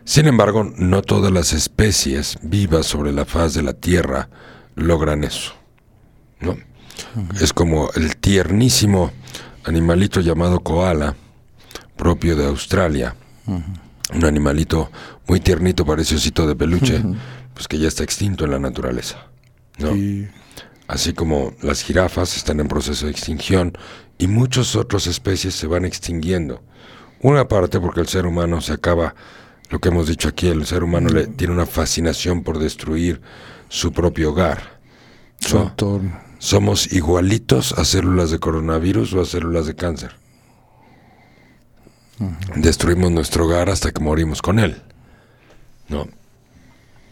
Sin embargo, no todas las especies vivas sobre la faz de la Tierra logran eso. ¿no? Es como el tiernísimo animalito llamado koala, propio de Australia. Un animalito muy tiernito, parece osito de peluche, pues que ya está extinto en la naturaleza. ¿no? Así como las jirafas están en proceso de extinción y muchas otras especies se van extinguiendo. Una parte porque el ser humano se acaba, lo que hemos dicho aquí, el ser humano le tiene una fascinación por destruir su propio hogar. Su ¿no? entorno. Somos igualitos a células de coronavirus o a células de cáncer. Destruimos nuestro hogar hasta que morimos con él. ¿No?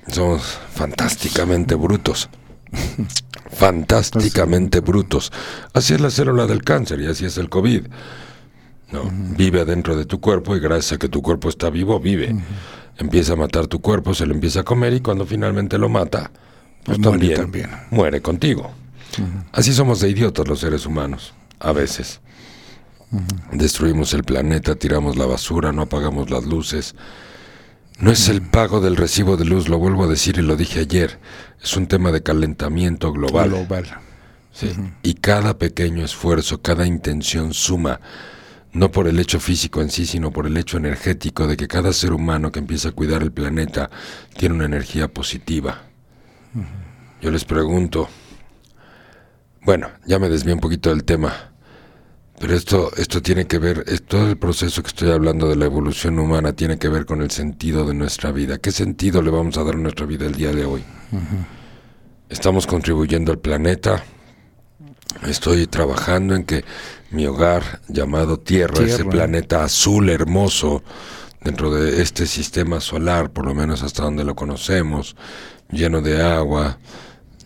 Somos fantásticamente brutos. fantásticamente brutos. Así es la célula del cáncer y así es el COVID. ¿No? Vive dentro de tu cuerpo y gracias a que tu cuerpo está vivo, vive. Empieza a matar tu cuerpo, se lo empieza a comer y cuando finalmente lo mata, pues Muere también, también. muere contigo. Así somos de idiotas los seres humanos, a veces. Destruimos el planeta, tiramos la basura, no apagamos las luces. No es el pago del recibo de luz, lo vuelvo a decir y lo dije ayer. Es un tema de calentamiento global. Global. Sí. Y cada pequeño esfuerzo, cada intención suma, no por el hecho físico en sí, sino por el hecho energético de que cada ser humano que empieza a cuidar el planeta tiene una energía positiva. Yo les pregunto, bueno, ya me desvié un poquito del tema, pero esto, esto tiene que ver, todo el proceso que estoy hablando de la evolución humana tiene que ver con el sentido de nuestra vida. ¿Qué sentido le vamos a dar a nuestra vida el día de hoy? Estamos contribuyendo al planeta. Estoy trabajando en que mi hogar llamado Tierra, ese planeta azul hermoso dentro de este sistema solar, por lo menos hasta donde lo conocemos, lleno de agua,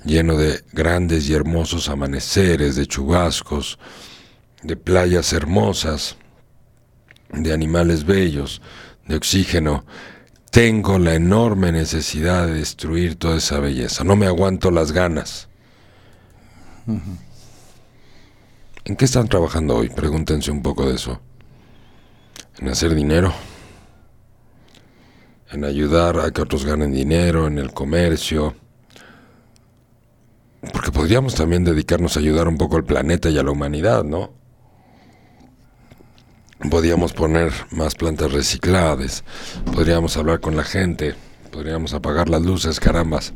lleno de grandes y hermosos amaneceres, de chubascos, de playas hermosas, de animales bellos, de oxígeno. Tengo la enorme necesidad de destruir toda esa belleza. No me aguanto las ganas. ¿En qué están trabajando hoy? Pregúntense un poco de eso. En hacer dinero. En ayudar a que otros ganen dinero, en el comercio. Porque podríamos también dedicarnos a ayudar un poco al planeta y a la humanidad, ¿no? Podríamos poner más plantas recicladas, podríamos hablar con la gente, podríamos apagar las luces, carambas.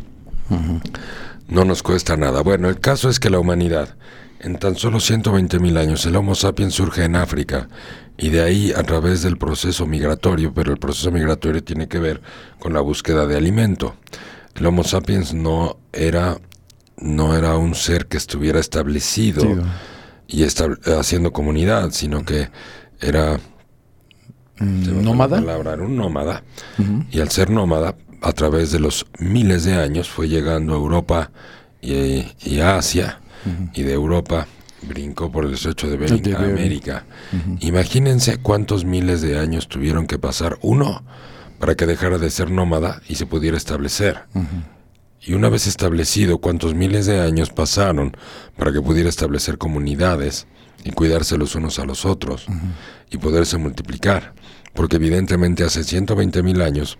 No nos cuesta nada. Bueno, el caso es que la humanidad, en tan solo 120 mil años, el Homo sapiens surge en África y de ahí a través del proceso migratorio, pero el proceso migratorio tiene que ver con la búsqueda de alimento. El Homo sapiens no era, no era un ser que estuviera establecido y estab- haciendo comunidad, sino que era la ¿Nómada? palabra, era un nómada. Y al ser nómada, a través de los miles de años, fue llegando a Europa y, y a Asia. Y de Europa brincó por el estrecho de Bering De a. América. Imagínense cuántos miles de años tuvieron que pasar, uno, para que dejara de ser nómada y se pudiera establecer. Y una vez establecido, cuántos miles de años pasaron para que pudiera establecer comunidades y cuidarse los unos a los otros y poderse multiplicar. Porque evidentemente hace 120 mil años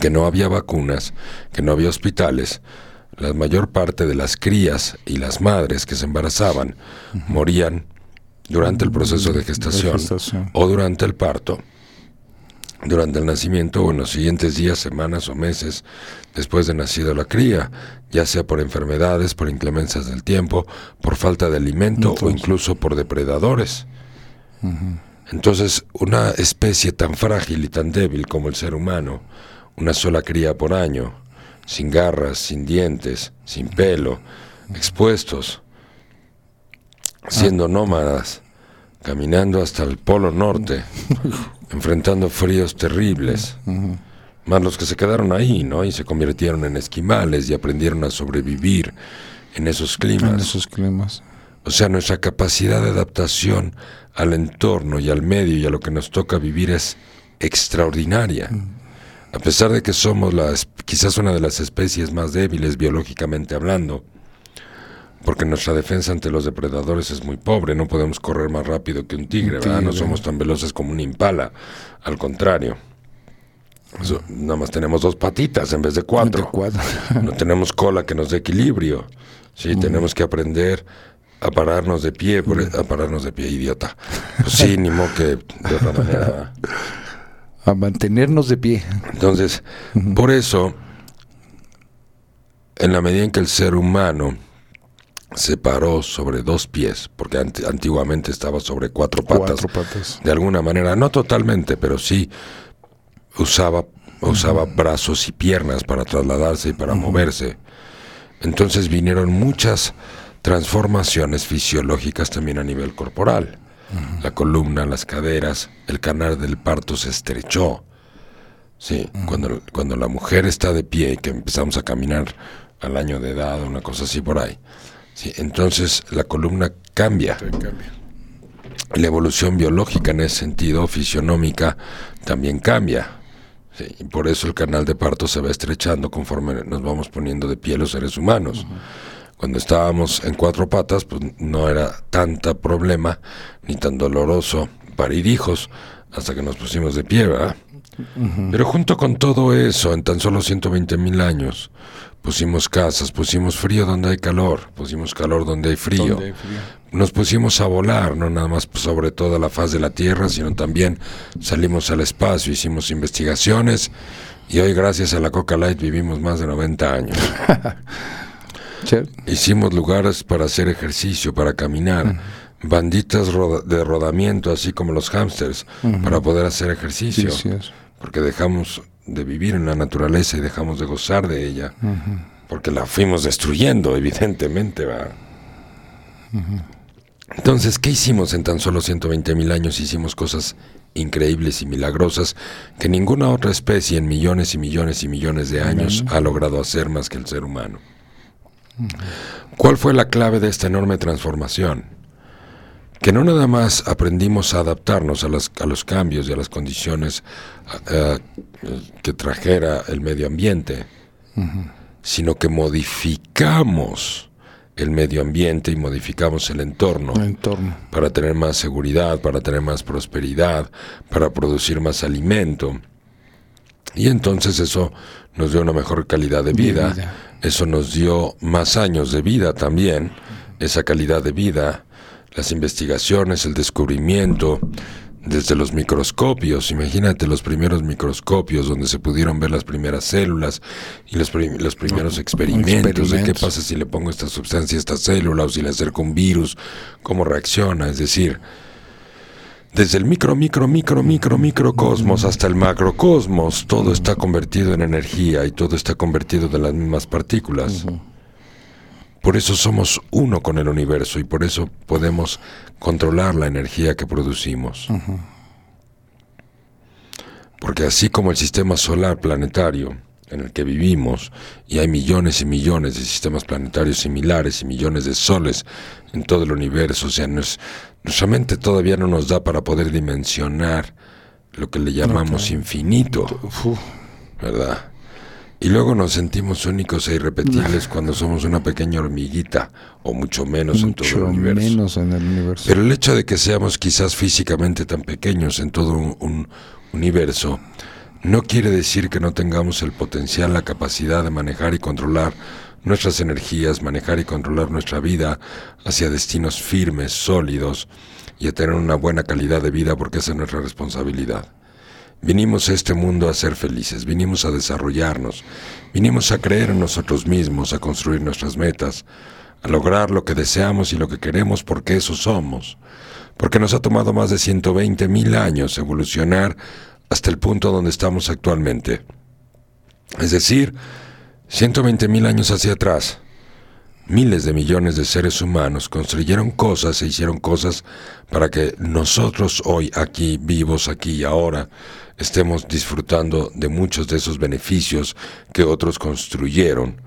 que no había vacunas, que no había hospitales, la mayor parte de las crías y las madres que se embarazaban morían durante el proceso de gestación, gestación. o durante el parto, durante el nacimiento o en los siguientes días, semanas o meses después de nacido la cría, ya sea por enfermedades, por inclemencias del tiempo, por falta de alimento o incluso por depredadores. Entonces, una especie tan frágil y tan débil como el ser humano, una sola cría por año, sin garras, sin dientes, sin pelo, expuestos, siendo nómadas, caminando hasta el Polo Norte, enfrentando fríos terribles, más los que se quedaron ahí, ¿no? Y se convirtieron en esquimales y aprendieron a sobrevivir en esos climas. En esos climas. O sea, nuestra capacidad de adaptación al entorno y al medio y a lo que nos toca vivir es extraordinaria. A pesar de que somos las, quizás una de las especies más débiles biológicamente hablando, porque nuestra defensa ante los depredadores es muy pobre, no podemos correr más rápido que un tigre, ¿verdad? No somos tan veloces como un impala, al contrario. Eso, nada más tenemos dos patitas en vez de cuatro. De cuatro. No tenemos cola que nos dé equilibrio. Sí, tenemos que aprender a pararnos de pie, por- a pararnos de pie, idiota. Pues sí, ni modo que de otra manera. A mantenernos de pie. Entonces, por eso, en la medida en que el ser humano se paró sobre dos pies, porque ant- antiguamente estaba sobre cuatro patas. Cuatro patas. De alguna manera, no totalmente, pero sí usaba, usaba brazos y piernas para trasladarse y para moverse. Entonces vinieron muchas transformaciones fisiológicas también a nivel corporal. La columna, las caderas, el canal del parto se estrechó. Sí, cuando, cuando la mujer está de pie y que empezamos a caminar al año de edad, una cosa así por ahí. Sí, entonces la columna cambia. La evolución biológica en ese sentido, fisionómica, también cambia. Sí, y por eso el canal de parto se va estrechando conforme nos vamos poniendo de pie los seres humanos. Cuando estábamos en cuatro patas, pues no era tanta problema ni tan doloroso parir hijos hasta que nos pusimos de pie, ¿verdad? Pero junto con todo eso, en tan solo 120 mil años, pusimos casas, pusimos frío donde hay calor, pusimos calor donde hay frío. Donde hay frío. Nos pusimos a volar, no nada más sobre toda la faz de la Tierra, sino también salimos al espacio, hicimos investigaciones y hoy gracias a la Coca Light vivimos más de 90 años. Sí. Hicimos lugares para hacer ejercicio, para caminar, banditas de rodamiento, así como los hámsters, para poder hacer ejercicio. Sí, sí es. Porque dejamos de vivir en la naturaleza y dejamos de gozar de ella. Porque la fuimos destruyendo, evidentemente. ¿va? Entonces, ¿qué hicimos en tan solo 120 mil años? Hicimos cosas increíbles y milagrosas que ninguna otra especie en millones y millones y millones de años ha logrado hacer más que el ser humano. ¿Cuál fue la clave de esta enorme transformación? Que no nada más aprendimos a adaptarnos a, las- a los cambios y a las condiciones eh, que trajera el medio ambiente, sino que modificamos el medio ambiente y modificamos el entorno El entorno. para tener más seguridad, para tener más prosperidad, para producir más alimento. Y entonces eso nos dio una mejor calidad de vida, vida. Eso nos dio más años de vida también, esa calidad de vida, las investigaciones, el descubrimiento, desde los microscopios, imagínate los primeros microscopios donde se pudieron ver las primeras células y los, prim- los primeros experimentos, de qué experimentos. pasa si le pongo esta sustancia a esta célula o si le acerco un virus, cómo reacciona, es decir, desde el micro, micro, micro, micro, microcosmos hasta el macrocosmos, todo está convertido en energía y todo está convertido de las mismas partículas. Por eso somos uno con el universo y por eso podemos controlar la energía que producimos. Porque así como el sistema solar planetario en el que vivimos, y hay millones y millones de sistemas planetarios similares y millones de soles en todo el universo, o sea, nos- nuestra mente todavía no nos da para poder dimensionar lo que le llamamos infinito, Uf, ¿verdad? Y luego nos sentimos únicos e irrepetibles cuando somos una pequeña hormiguita, o mucho menos en todo el universo. menos en el universo. Pero el hecho de que seamos quizás físicamente tan pequeños en todo un, un universo no quiere decir que no tengamos el potencial, la capacidad de manejar y controlar nuestras energías, manejar y controlar nuestra vida hacia destinos firmes, sólidos y a tener una buena calidad de vida porque esa es nuestra responsabilidad. Vinimos a este mundo a ser felices, vinimos a desarrollarnos, vinimos a creer en nosotros mismos, a construir nuestras metas, a lograr lo que deseamos y lo que queremos porque eso somos, porque nos ha tomado más de 120 mil años evolucionar hasta el punto donde estamos actualmente. Es decir, 120 mil años hacia atrás, miles de millones de seres humanos construyeron cosas e hicieron cosas para que nosotros hoy aquí, vivos aquí y ahora, estemos disfrutando de muchos de esos beneficios que otros construyeron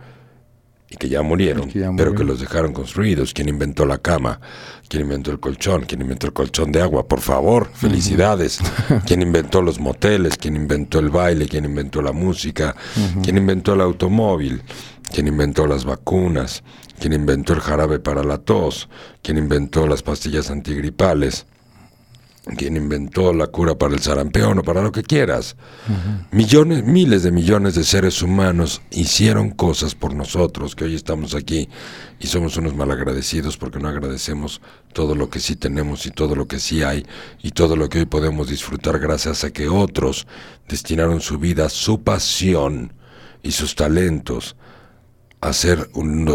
y que ya murieron, Y que ya pero que los dejaron construidos. ¿Quién inventó la cama? ¿Quién inventó el colchón? ¿Quién inventó el colchón de agua? Por favor, felicidades. ¿Quién inventó los moteles? ¿Quién inventó el baile? ¿Quién inventó la música? ¿Quién inventó el automóvil? ¿Quién inventó las vacunas? ¿Quién inventó el jarabe para la tos? ¿Quién inventó las pastillas antigripales? ¿Quién inventó la cura para el sarampión o para lo que quieras? Millones, miles de millones de seres humanos hicieron cosas por nosotros, que hoy estamos aquí y somos unos malagradecidos porque no agradecemos todo lo que sí tenemos y todo lo que sí hay y todo lo que hoy podemos disfrutar gracias a que otros destinaron su vida, su pasión y sus talentos a hacer un,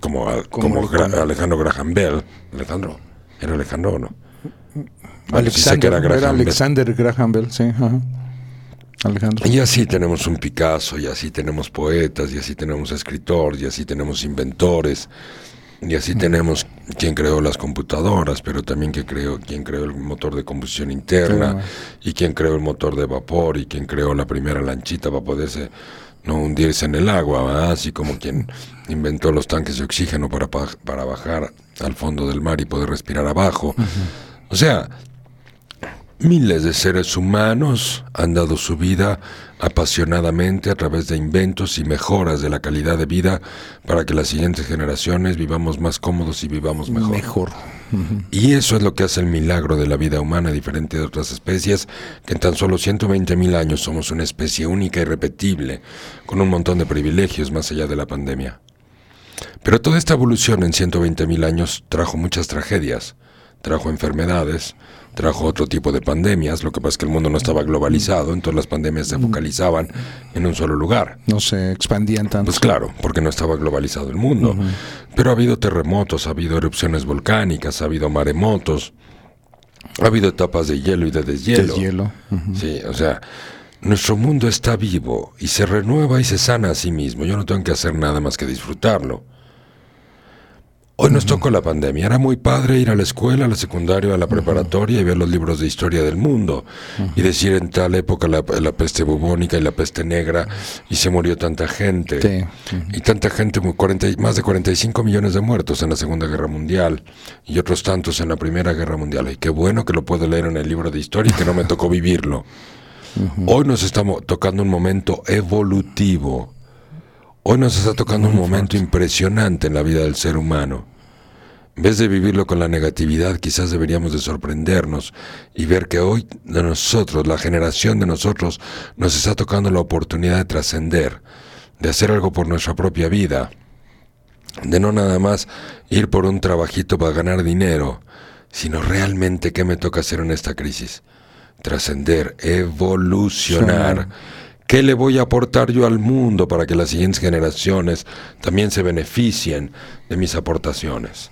como, a- Como como cono- Alejandro Graham Bell. Alejandro, ¿era Alejandro o no? Alexander, era era Graham Bell. Alexander Graham Bell, sí. ajá. Alejandro. Y así tenemos un Picasso, y así tenemos poetas, y así tenemos escritores, y así tenemos inventores, y así tenemos quien creó las computadoras, pero también quien creó, quien creó el motor de combustión interna, y quien creó el motor de vapor, y quien creó la primera lanchita para poderse no hundirse en el agua, ¿verdad? así como quien inventó los tanques de oxígeno para, pa- para bajar al fondo del mar y poder respirar abajo. O sea, Miles de seres humanos han dado su vida apasionadamente a través de inventos y mejoras de la calidad de vida para que las siguientes generaciones vivamos más cómodos y vivamos mejor. Mejor. Y eso es lo que hace el milagro de la vida humana, diferente de otras especies, que en tan solo 120 mil años somos una especie única y repetible, con un montón de privilegios más allá de la pandemia. Pero toda esta evolución en 120 mil años trajo muchas tragedias, trajo enfermedades, trajo otro tipo de pandemias, lo que pasa es que el mundo no estaba globalizado, entonces las pandemias se focalizaban en un solo lugar. No se expandían tanto. Pues claro, porque no estaba globalizado el mundo. Pero ha habido terremotos, ha habido erupciones volcánicas, ha habido maremotos, ha habido etapas de hielo y de deshielo. Deshielo, Sí, o sea, nuestro mundo está vivo y se renueva y se sana a sí mismo. Yo no tengo que hacer nada más que disfrutarlo. Hoy nos tocó la pandemia. Era muy padre ir a la escuela, a la secundaria, a la preparatoria y ver los libros de historia del mundo. Y decir en tal época la, la peste bubónica y la peste negra y se murió tanta gente. Sí. Y tanta gente, muy- 40 y- más de 45 millones de muertos en la Segunda Guerra Mundial y otros tantos en la Primera Guerra Mundial. Y qué bueno que lo puedo leer en el libro de historia y que no me tocó vivirlo. Hoy nos estamos tocando un momento evolutivo. Hoy nos está tocando un momento impresionante en la vida del ser humano. En vez de vivirlo con la negatividad, quizás deberíamos de sorprendernos y ver que hoy de nosotros, la generación de nosotros, nos está tocando la oportunidad de trascender, de hacer algo por nuestra propia vida, de no nada más ir por un trabajito para ganar dinero, sino realmente qué me toca hacer en esta crisis. Trascender, evolucionar. ¿Qué le voy a aportar yo al mundo para que las siguientes generaciones también se beneficien de mis aportaciones?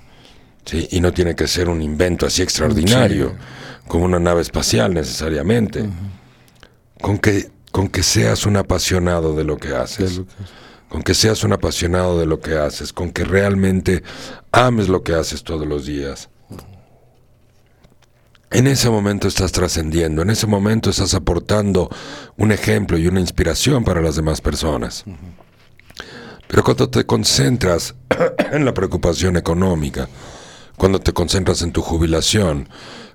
¿Sí? Y no tiene que ser un invento así extraordinario, como una nave espacial necesariamente. Con que, con que seas un apasionado de lo que haces. Con que seas un apasionado de lo que haces. Con que realmente ames lo que haces todos los días. En ese momento estás trascendiendo, en ese momento estás aportando un ejemplo y una inspiración para las demás personas. Pero cuando te concentras en la preocupación económica, cuando te concentras en tu jubilación,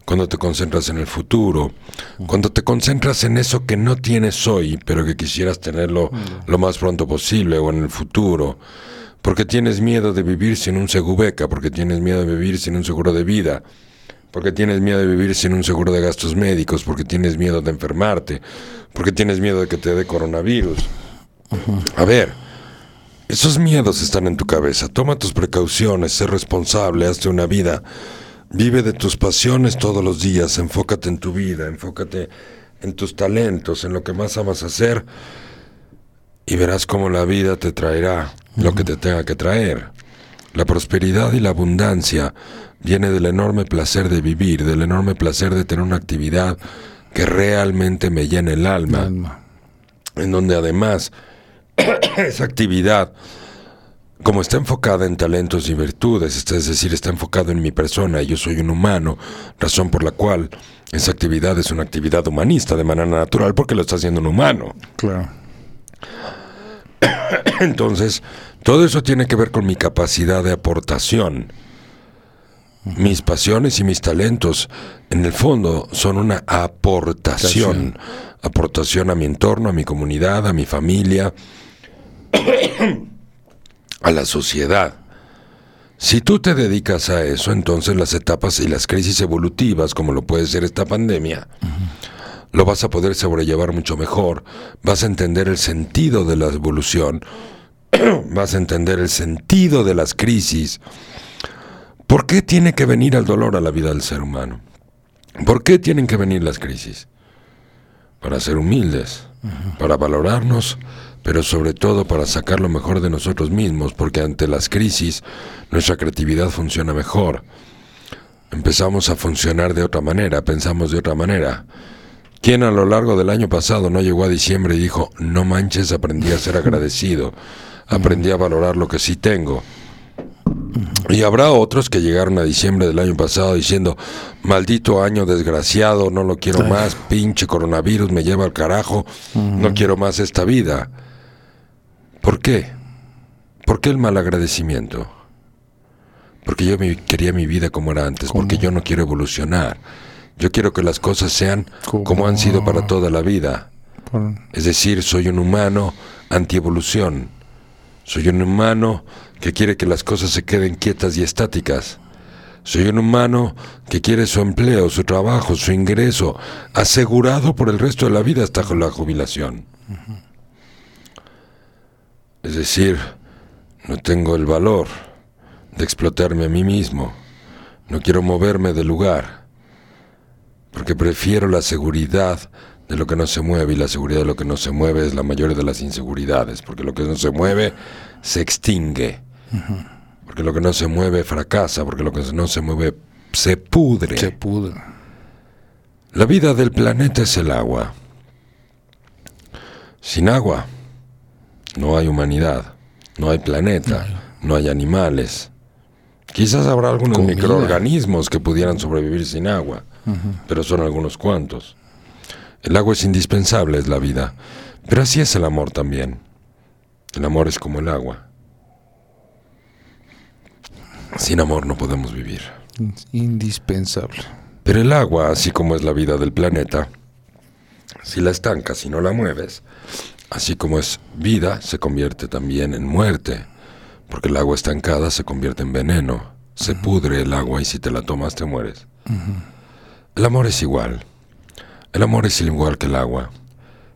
cuando te concentras en el futuro, cuando te concentras en eso que no tienes hoy, pero que quisieras tenerlo lo más pronto posible o en el futuro, porque tienes miedo de vivir sin un segubeca, porque tienes miedo de vivir sin un seguro de vida, porque tienes miedo de vivir sin un seguro de gastos médicos, porque tienes miedo de enfermarte, porque tienes miedo de que te dé coronavirus. A ver, esos miedos están en tu cabeza. Toma tus precauciones, sé responsable, hazte una vida. Vive de tus pasiones todos los días, enfócate en tu vida, enfócate en tus talentos, en lo que más amas hacer y verás cómo la vida te traerá lo que te tenga que traer. La prosperidad y la abundancia viene del enorme placer de vivir, del enorme placer de tener una actividad que realmente me llene el alma, Alma. en donde además esa actividad, como está enfocada en talentos y virtudes, es decir, está enfocado en mi persona, y yo soy un humano, razón por la cual esa actividad es una actividad humanista de manera natural porque lo está haciendo un humano. Claro. Entonces, todo eso tiene que ver con mi capacidad de aportación. Mis pasiones y mis talentos, en el fondo, son una aportación. Aportación a mi entorno, a mi comunidad, a mi familia, a la sociedad. Si tú te dedicas a eso, entonces las etapas y las crisis evolutivas, como lo puede ser esta pandemia, lo vas a poder sobrellevar mucho mejor, vas a entender el sentido de la evolución, vas a entender el sentido de las crisis. ¿Por qué tiene que venir el dolor a la vida del ser humano? ¿Por qué tienen que venir las crisis? Para ser humildes, para valorarnos, pero sobre todo para sacar lo mejor de nosotros mismos, porque ante las crisis nuestra creatividad funciona mejor. Empezamos a funcionar de otra manera, pensamos de otra manera. ¿Quién a lo largo del año pasado no llegó a diciembre y dijo, no manches, aprendí a ser agradecido, aprendí a valorar lo que sí tengo? Y habrá otros que llegaron a diciembre del año pasado diciendo, maldito año desgraciado, no lo quiero más, pinche coronavirus me lleva al carajo, no quiero más esta vida. ¿Por qué? ¿Por qué el mal agradecimiento? Porque yo me- quería mi vida como era antes, porque yo no quiero evolucionar. Yo quiero que las cosas sean como han sido para toda la vida. Por- Es decir, soy un humano antievolución. Soy un humano que quiere que las cosas se queden quietas y estáticas. Soy un humano que quiere su empleo, su trabajo, su ingreso asegurado por el resto de la vida hasta la jubilación. Es decir, no tengo el valor de explotarme a mí mismo. No quiero moverme del lugar porque prefiero la seguridad de lo que no se mueve y la seguridad de lo que no se mueve es la mayor de las inseguridades, porque lo que no se mueve se extingue, porque lo que no se mueve fracasa, porque lo que no se mueve se pudre. Se pudo. La vida del planeta es el agua. Sin agua no hay humanidad, no hay planeta, no hay animales. Quizás habrá algunos Comida. microorganismos que pudieran sobrevivir sin agua, pero son algunos cuantos. El agua es indispensable, es la vida, pero así es el amor también. El amor es como el agua. Sin amor no podemos vivir. Indispensable. Pero el agua, así como es la vida del planeta, si la estancas y no la mueves, así como es vida, se convierte también en muerte, porque el agua estancada se convierte en veneno, se pudre el agua y si te la tomas te mueres. El amor es igual. El amor es igual que el agua.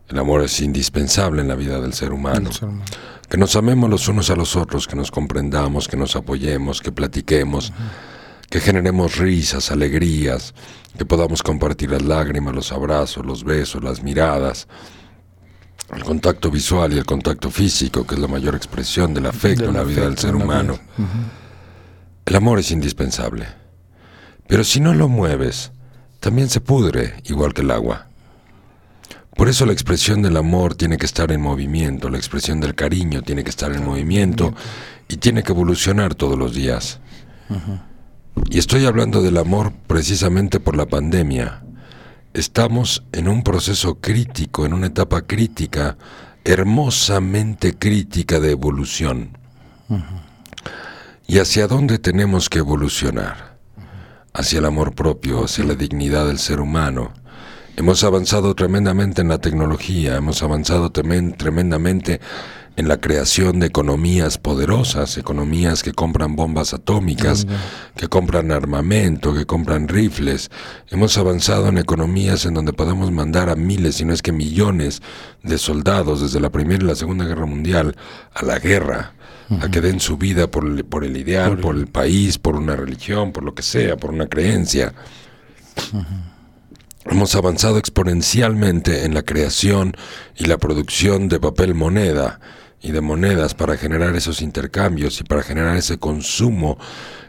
El amor es indispensable en la vida del ser humano. Ser humano. Que nos amemos los unos a los otros, que nos comprendamos, que nos apoyemos, que platiquemos, que generemos risas, alegrías, que podamos compartir las lágrimas, los abrazos, los besos, las miradas, el contacto visual y el contacto físico, que es la mayor expresión del afecto Del en la vida del ser humano. El amor es indispensable. Pero si no lo mueves, también se pudre, igual que el agua. Por eso la expresión del amor tiene que estar en movimiento, la expresión del cariño tiene que estar en movimiento y tiene que evolucionar todos los días. Y estoy hablando del amor precisamente por la pandemia. Estamos en un proceso crítico, en una etapa crítica, hermosamente crítica de evolución. ¿Y hacia dónde tenemos que evolucionar? Hacia el amor propio, hacia la dignidad del ser humano. Hemos avanzado tremendamente en la tecnología, hemos avanzado tremendamente en la creación de economías poderosas, economías que compran bombas atómicas, que compran armamento, que compran rifles. Hemos avanzado en economías en donde podemos mandar a miles, si no es que millones de soldados desde la Primera y la Segunda Guerra Mundial a la guerra, a que den su vida por el, por el ideal, por el país, por una religión, por lo que sea, por una creencia. Hemos avanzado exponencialmente en la creación y la producción de papel moneda y de monedas para generar esos intercambios y para generar ese consumo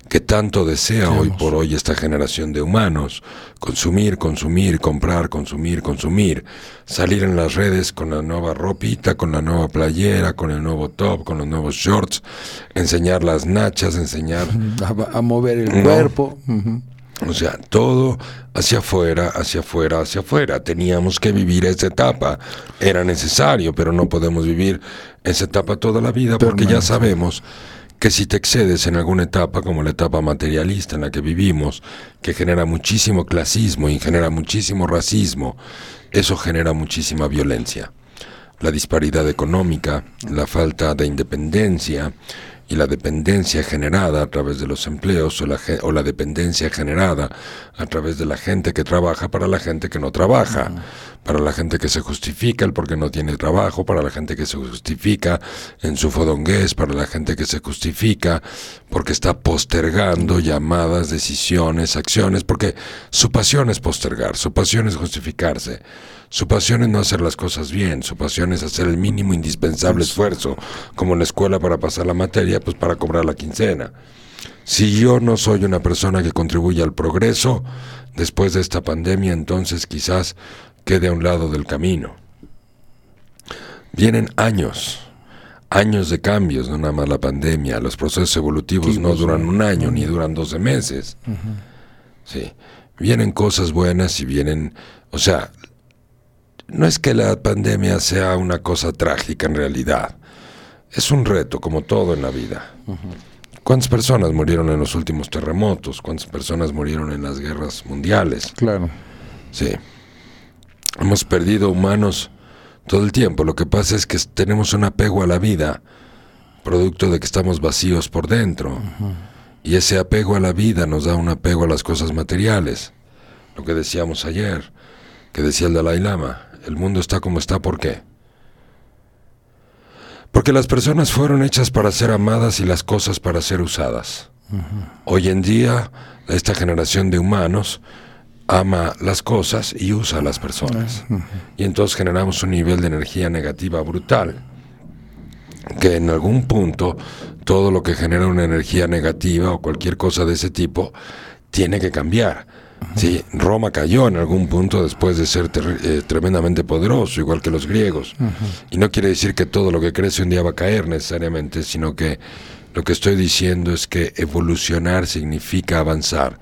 que tanto desea hoy por hoy esta generación de humanos. Consumir, consumir, comprar, consumir, consumir. Salir en las redes con la nueva ropita, con la nueva playera, con el nuevo top, con los nuevos shorts. Enseñar las nachas, enseñar A, a mover el No. cuerpo. O sea, todo hacia afuera, hacia afuera, hacia afuera. Teníamos que vivir esa etapa. Era necesario, pero no podemos vivir esa etapa toda la vida porque ya sabemos que si te excedes en alguna etapa, como la etapa materialista en la que vivimos, que genera muchísimo clasismo y genera muchísimo racismo, eso genera muchísima violencia. La disparidad económica, la falta de independencia y la dependencia generada a través de los empleos o la, o la dependencia generada a través de la gente que trabaja para la gente que no trabaja, para la gente que se justifica el porque no tiene trabajo, para la gente que se justifica en su fodongués, para la gente que se justifica porque está postergando llamadas, decisiones, acciones, porque su pasión es postergar, su pasión es justificarse. Su pasión es no hacer las cosas bien, su pasión es hacer el mínimo indispensable esfuerzo, como en la escuela para pasar la materia, pues para cobrar la quincena. Si yo no soy una persona que contribuye al progreso, después de esta pandemia, entonces quizás quede a un lado del camino. Vienen años, años de cambios, no nada más la pandemia. Los procesos evolutivos no duran un año ni duran 12 meses. Sí, vienen cosas buenas y vienen, o sea, no es que la pandemia sea una cosa trágica en realidad. Es un reto, como todo en la vida. ¿Cuántas personas murieron en los últimos terremotos? ¿Cuántas personas murieron en las guerras mundiales? Claro. Sí. Hemos perdido humanos todo el tiempo. Lo que pasa es que tenemos un apego a la vida, producto de que estamos vacíos por dentro. Y ese apego a la vida nos da un apego a las cosas materiales. Lo que decíamos ayer, que decía el Dalai Lama, el mundo está como está, ¿por qué? Porque las personas fueron hechas para ser amadas y las cosas para ser usadas. Hoy en día, esta generación de humanos ama las cosas y usa a las personas. Y entonces generamos un nivel de energía negativa brutal. Que en algún punto todo lo que genera una energía negativa o cualquier cosa de ese tipo tiene que cambiar. Sí, Roma cayó en algún punto después de ser eh, tremendamente poderoso, igual que los griegos. Y no quiere decir que todo lo que crece un día va a caer necesariamente, sino que lo que estoy diciendo es que evolucionar significa avanzar.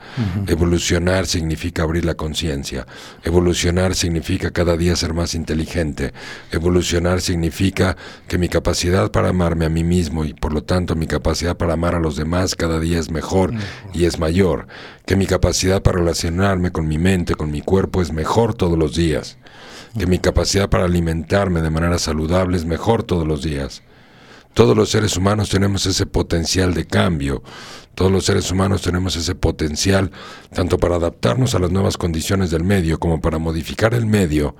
Evolucionar significa abrir la conciencia. Evolucionar significa cada día ser más inteligente. Evolucionar significa que mi capacidad para amarme a mí mismo y por lo tanto mi capacidad para amar a los demás cada día es mejor y es mayor. Que mi capacidad para relacionarme con mi mente, con mi cuerpo es mejor todos los días. Que mi capacidad para alimentarme de manera saludable es mejor todos los días. Todos los seres humanos tenemos ese potencial de cambio. Todos los seres humanos tenemos ese potencial tanto para adaptarnos a las nuevas condiciones del medio como para modificar el medio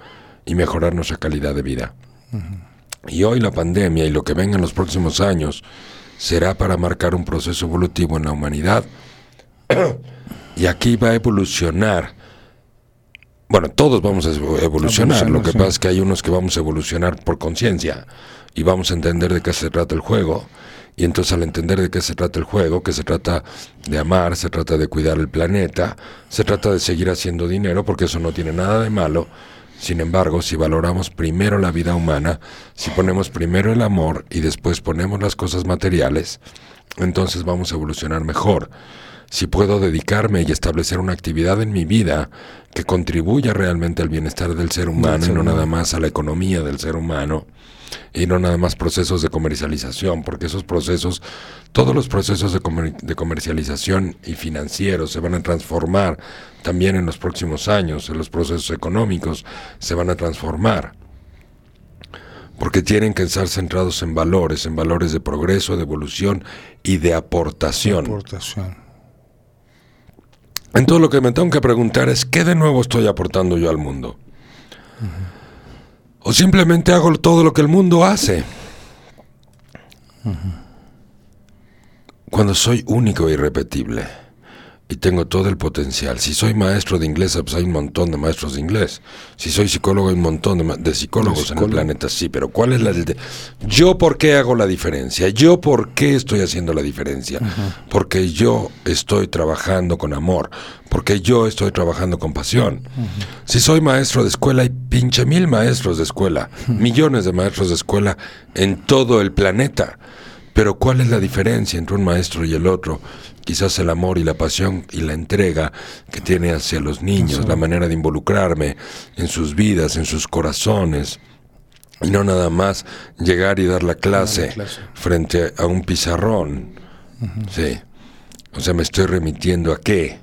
y mejorar nuestra calidad de vida. Y hoy la pandemia y lo que venga en los próximos años será para marcar un proceso evolutivo en la humanidad. y aquí va a evolucionar. Bueno, todos vamos a evo- evolucionar. Lo que pasa es que hay unos que vamos a evolucionar por conciencia y vamos a entender de qué se trata el juego. Y entonces al entender de qué se trata el juego, que se trata de amar, se trata de cuidar el planeta, se trata de seguir haciendo dinero, porque eso no tiene nada de malo. Sin embargo, si valoramos primero la vida humana, si ponemos primero el amor y después ponemos las cosas materiales, entonces vamos a evolucionar mejor. Si puedo dedicarme y establecer una actividad en mi vida que contribuya realmente al bienestar del ser humano y no nada más a la economía del ser humano, y no nada más procesos de comercialización, porque esos procesos, todos los procesos de, comer- de comercialización y financieros se van a transformar también en los próximos años, en los procesos económicos se van a transformar, porque tienen que estar centrados en valores, en valores de progreso, de evolución y de aportación. Aportación. Entonces lo que me tengo que preguntar es, ¿qué de nuevo estoy aportando yo al mundo? O simplemente hago todo lo que el mundo hace. Cuando soy único e irrepetible y tengo todo el potencial. Si soy maestro de inglés, pues hay un montón de maestros de inglés. Si soy psicólogo, hay un montón de, psicólogos en el planeta, sí, pero ¿cuál es la... de- Yo por qué hago la diferencia? Yo por qué estoy haciendo la diferencia? Porque yo estoy trabajando con amor, porque yo estoy trabajando con pasión. Si soy maestro de escuela, hay pinche mil maestros de escuela, millones de maestros de escuela en todo el planeta. Pero ¿cuál es la diferencia entre un maestro y el otro? Quizás el amor y la pasión y la entrega que tiene hacia los niños, la manera de involucrarme en sus vidas, en sus corazones. Y no nada más llegar y dar la clase, clase. frente a un pizarrón. Sí. O sea, me estoy remitiendo a qué.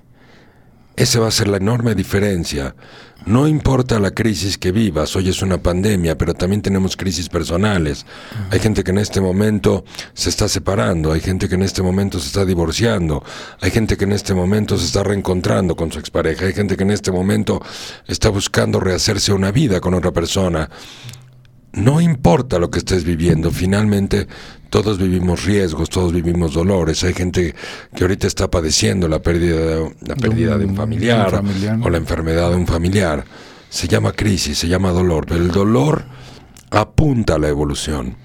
Esa va a ser la enorme diferencia No importa la crisis que vivas, hoy es una pandemia, pero también tenemos crisis personales. Hay gente que en este momento se está separando, hay gente que en este momento se está divorciando, hay gente que en este momento se está reencontrando con su expareja, hay gente que en este momento está buscando rehacerse una vida con otra persona. No importa lo que estés viviendo, finalmente todos vivimos riesgos, todos vivimos dolores. Hay gente que ahorita está padeciendo la pérdida de, la pérdida de un familiar, familiar. o la enfermedad de un familiar. Se llama crisis, se llama dolor, pero el dolor apunta a la evolución.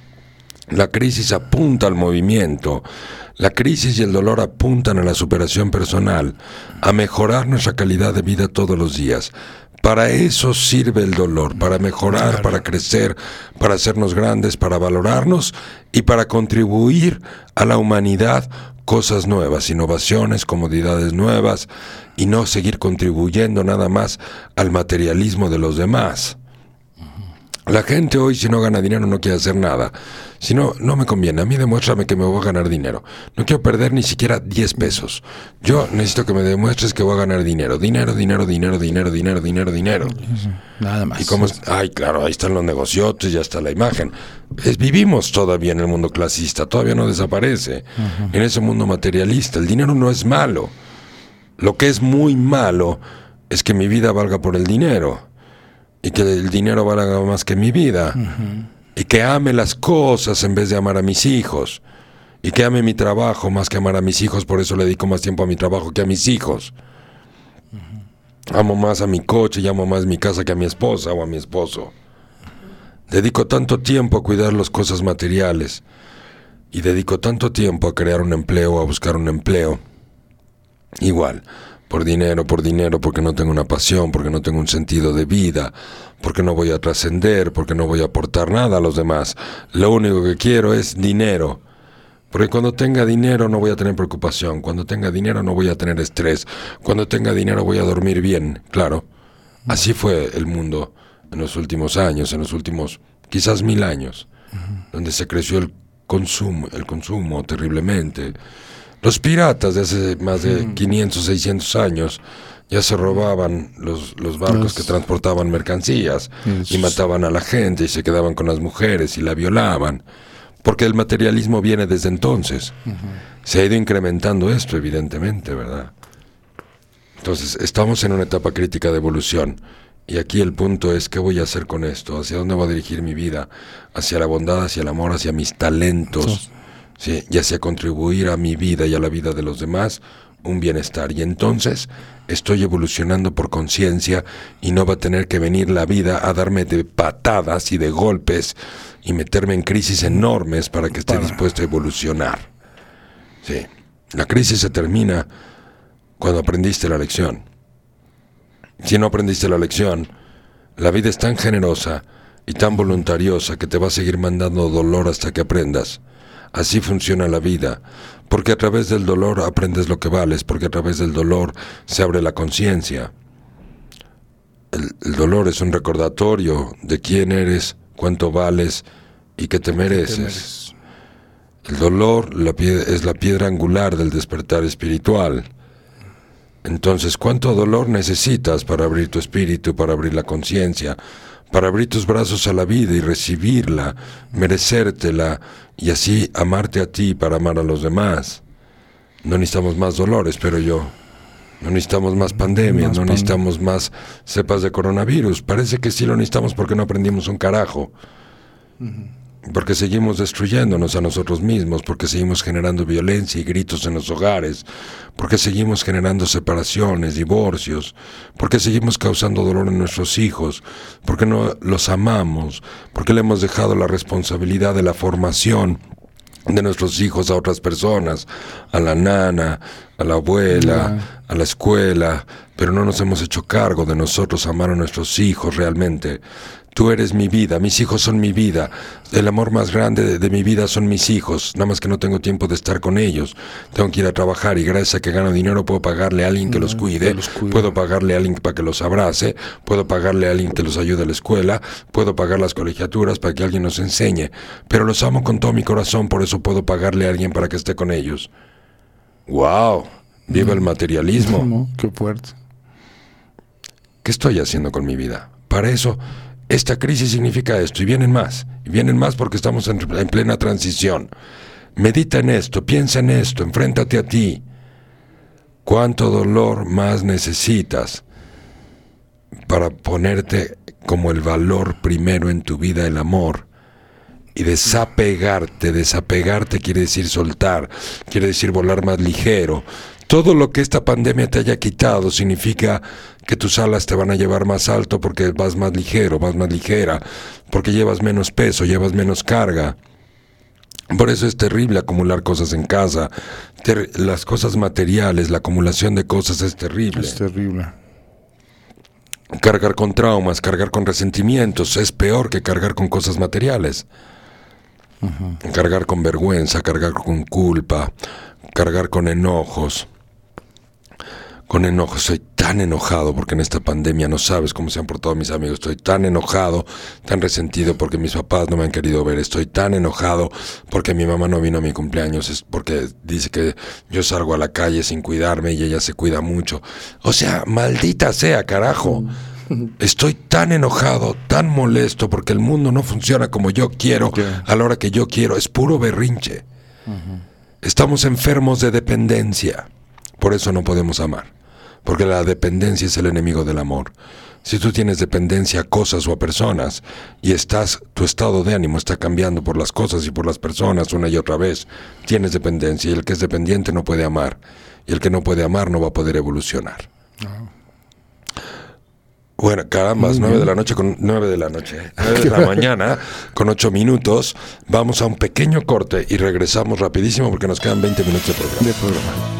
La crisis apunta al movimiento. La crisis y el dolor apuntan a la superación personal, a mejorar nuestra calidad de vida todos los días. Para eso sirve el dolor, para mejorar, para crecer, para hacernos grandes, para valorarnos y para contribuir a la humanidad cosas nuevas, innovaciones, comodidades nuevas y no seguir contribuyendo nada más al materialismo de los demás. La gente hoy si no gana dinero no quiere hacer nada. Si no, no me conviene. A mí demuéstrame que me voy a ganar dinero. No quiero perder ni siquiera 10 pesos. Yo necesito que me demuestres que voy a ganar dinero. Dinero, dinero, dinero, dinero, dinero, dinero, dinero. Nada más. Y cómo es- ay, claro, ahí están los negociotes, ya está la imagen. Es- vivimos todavía en el mundo clasista, todavía no desaparece. En ese mundo materialista, el dinero no es malo. Lo que es muy malo es que mi vida valga por el dinero y que el dinero valga más que mi vida. Y que ame las cosas en vez de amar a mis hijos. Y que ame mi trabajo más que amar a mis hijos, por eso le dedico más tiempo a mi trabajo que a mis hijos. Amo más a mi coche y amo más mi casa que a mi esposa o a mi esposo. Dedico tanto tiempo a cuidar las cosas materiales. Y dedico tanto tiempo a crear un empleo, a buscar un empleo. Igual, por dinero, por dinero, porque no tengo una pasión, porque no tengo un sentido de vida, porque no voy a trascender, porque no voy a aportar nada a los demás. Lo único que quiero es dinero. Porque cuando tenga dinero no voy a tener preocupación, cuando tenga dinero no voy a tener estrés, cuando tenga dinero voy a dormir bien, claro. Así fue el mundo en los últimos años, en los últimos quizás mil años, donde se creció el consumo, el consumo terriblemente. Los piratas de hace más de 500, 600 años ya se robaban los, los barcos Los- que transportaban mercancías Y y mataban a la gente y se quedaban con las mujeres y la violaban. Porque el materialismo viene desde entonces. Se ha ido incrementando esto, evidentemente, ¿verdad? Entonces, estamos en una etapa crítica de evolución. Y aquí el punto es, ¿qué voy a hacer con esto? ¿Hacia dónde voy a dirigir mi vida? ¿Hacia la bondad, hacia el amor, hacia mis talentos? ¿Sí? Y hacia contribuir a mi vida y a la vida de los demás un bienestar. Y entonces estoy evolucionando por conciencia y no va a tener que venir la vida a darme de patadas y de golpes y meterme en crisis enormes para que esté dispuesto a evolucionar. Sí. La crisis se termina cuando aprendiste la lección. Si no aprendiste la lección, la vida es tan generosa y tan voluntariosa que te va a seguir mandando dolor hasta que aprendas. Así funciona la vida, porque a través del dolor aprendes lo que vales, porque a través del dolor se abre la conciencia. El, el dolor es un recordatorio de quién eres, cuánto vales y qué te mereces. El dolor la es la piedra angular del despertar espiritual. Entonces, ¿cuánto dolor necesitas para abrir tu espíritu, para abrir la conciencia, para abrir tus brazos a la vida y recibirla, merecértela y así amarte a ti para amar a los demás? No necesitamos más dolores, pero yo. No necesitamos más pandemias, Más no necesitamos más cepas de coronavirus. Parece que sí lo necesitamos porque no aprendimos un carajo. Porque seguimos destruyéndonos a nosotros mismos, porque seguimos generando violencia y gritos en los hogares, porque seguimos generando separaciones, divorcios, porque seguimos causando dolor en nuestros hijos, porque no los amamos, porque le hemos dejado la responsabilidad de la formación de nuestros hijos a otras personas, a la nana, a la abuela, a la escuela, pero no nos hemos hecho cargo de nosotros amar a nuestros hijos realmente. Tú eres mi vida, mis hijos son mi vida. El amor más grande de, de mi vida son mis hijos, nada más que no tengo tiempo de estar con ellos. Tengo que ir a trabajar y gracias a que gano dinero puedo pagarle a alguien que los cuide, los cuide. puedo pagarle a alguien para que los abrace, puedo pagarle a alguien que los ayude a la escuela, puedo pagar las colegiaturas para que alguien nos enseñe, pero los amo con todo mi corazón, por eso puedo pagarle a alguien para que esté con ellos. ¡Wow! ¡Viva el materialismo! ¿no? Qué fuerte. ¿qué estoy haciendo con mi vida? Para eso, esta crisis significa esto y vienen más. Y vienen más porque estamos en, en plena transición. Medita en esto, piensa en esto, enfréntate a ti. ¿Cuánto dolor más necesitas para ponerte como el valor primero en tu vida, el amor? Y desapegarte, desapegarte quiere decir soltar, quiere decir volar más ligero. Todo lo que esta pandemia te haya quitado significa que tus alas te van a llevar más alto porque vas más ligero, vas más ligera, porque llevas menos peso, llevas menos carga. Por eso es terrible acumular cosas en casa. Ter- las cosas materiales, la acumulación de cosas es terrible. Es terrible. Cargar con traumas, cargar con resentimientos, es peor que cargar con cosas materiales. Cargar con vergüenza, cargar con culpa, cargar con enojos. Con enojos, soy tan enojado porque en esta pandemia no sabes cómo se han portado mis amigos. Estoy tan enojado, tan resentido porque mis papás no me han querido ver. Estoy tan enojado porque mi mamá no vino a mi cumpleaños. Es porque dice que yo salgo a la calle sin cuidarme y ella se cuida mucho. O sea, maldita sea, carajo. Estoy tan enojado, tan molesto porque el mundo no funciona como yo quiero, a la hora que yo quiero. Es puro berrinche. Estamos enfermos de dependencia. Por eso no podemos amar. Porque la dependencia es el enemigo del amor. Si tú tienes dependencia a cosas o a personas y estás, tu estado de ánimo está cambiando por las cosas y por las personas una y otra vez, tienes dependencia y el que es dependiente no puede amar. Y el que no puede amar no va a poder evolucionar. Bueno, caramba, nueve de la noche con nueve de la noche, ¿eh? nueve de la mañana con ocho minutos. Vamos a un pequeño corte y regresamos rapidísimo porque nos quedan 20 minutos de programa. De programa.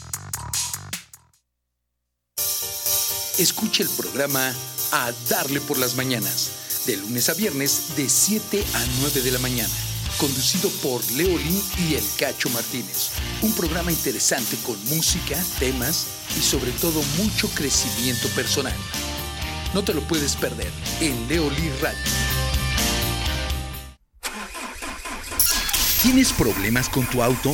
Escucha el programa A Darle por las Mañanas, de lunes a viernes de 7 a 9 de la mañana, conducido por Leolín y El Cacho Martínez. Un programa interesante con música, temas y sobre todo mucho crecimiento personal. No te lo puedes perder en Leolí Radio. ¿Tienes problemas con tu auto?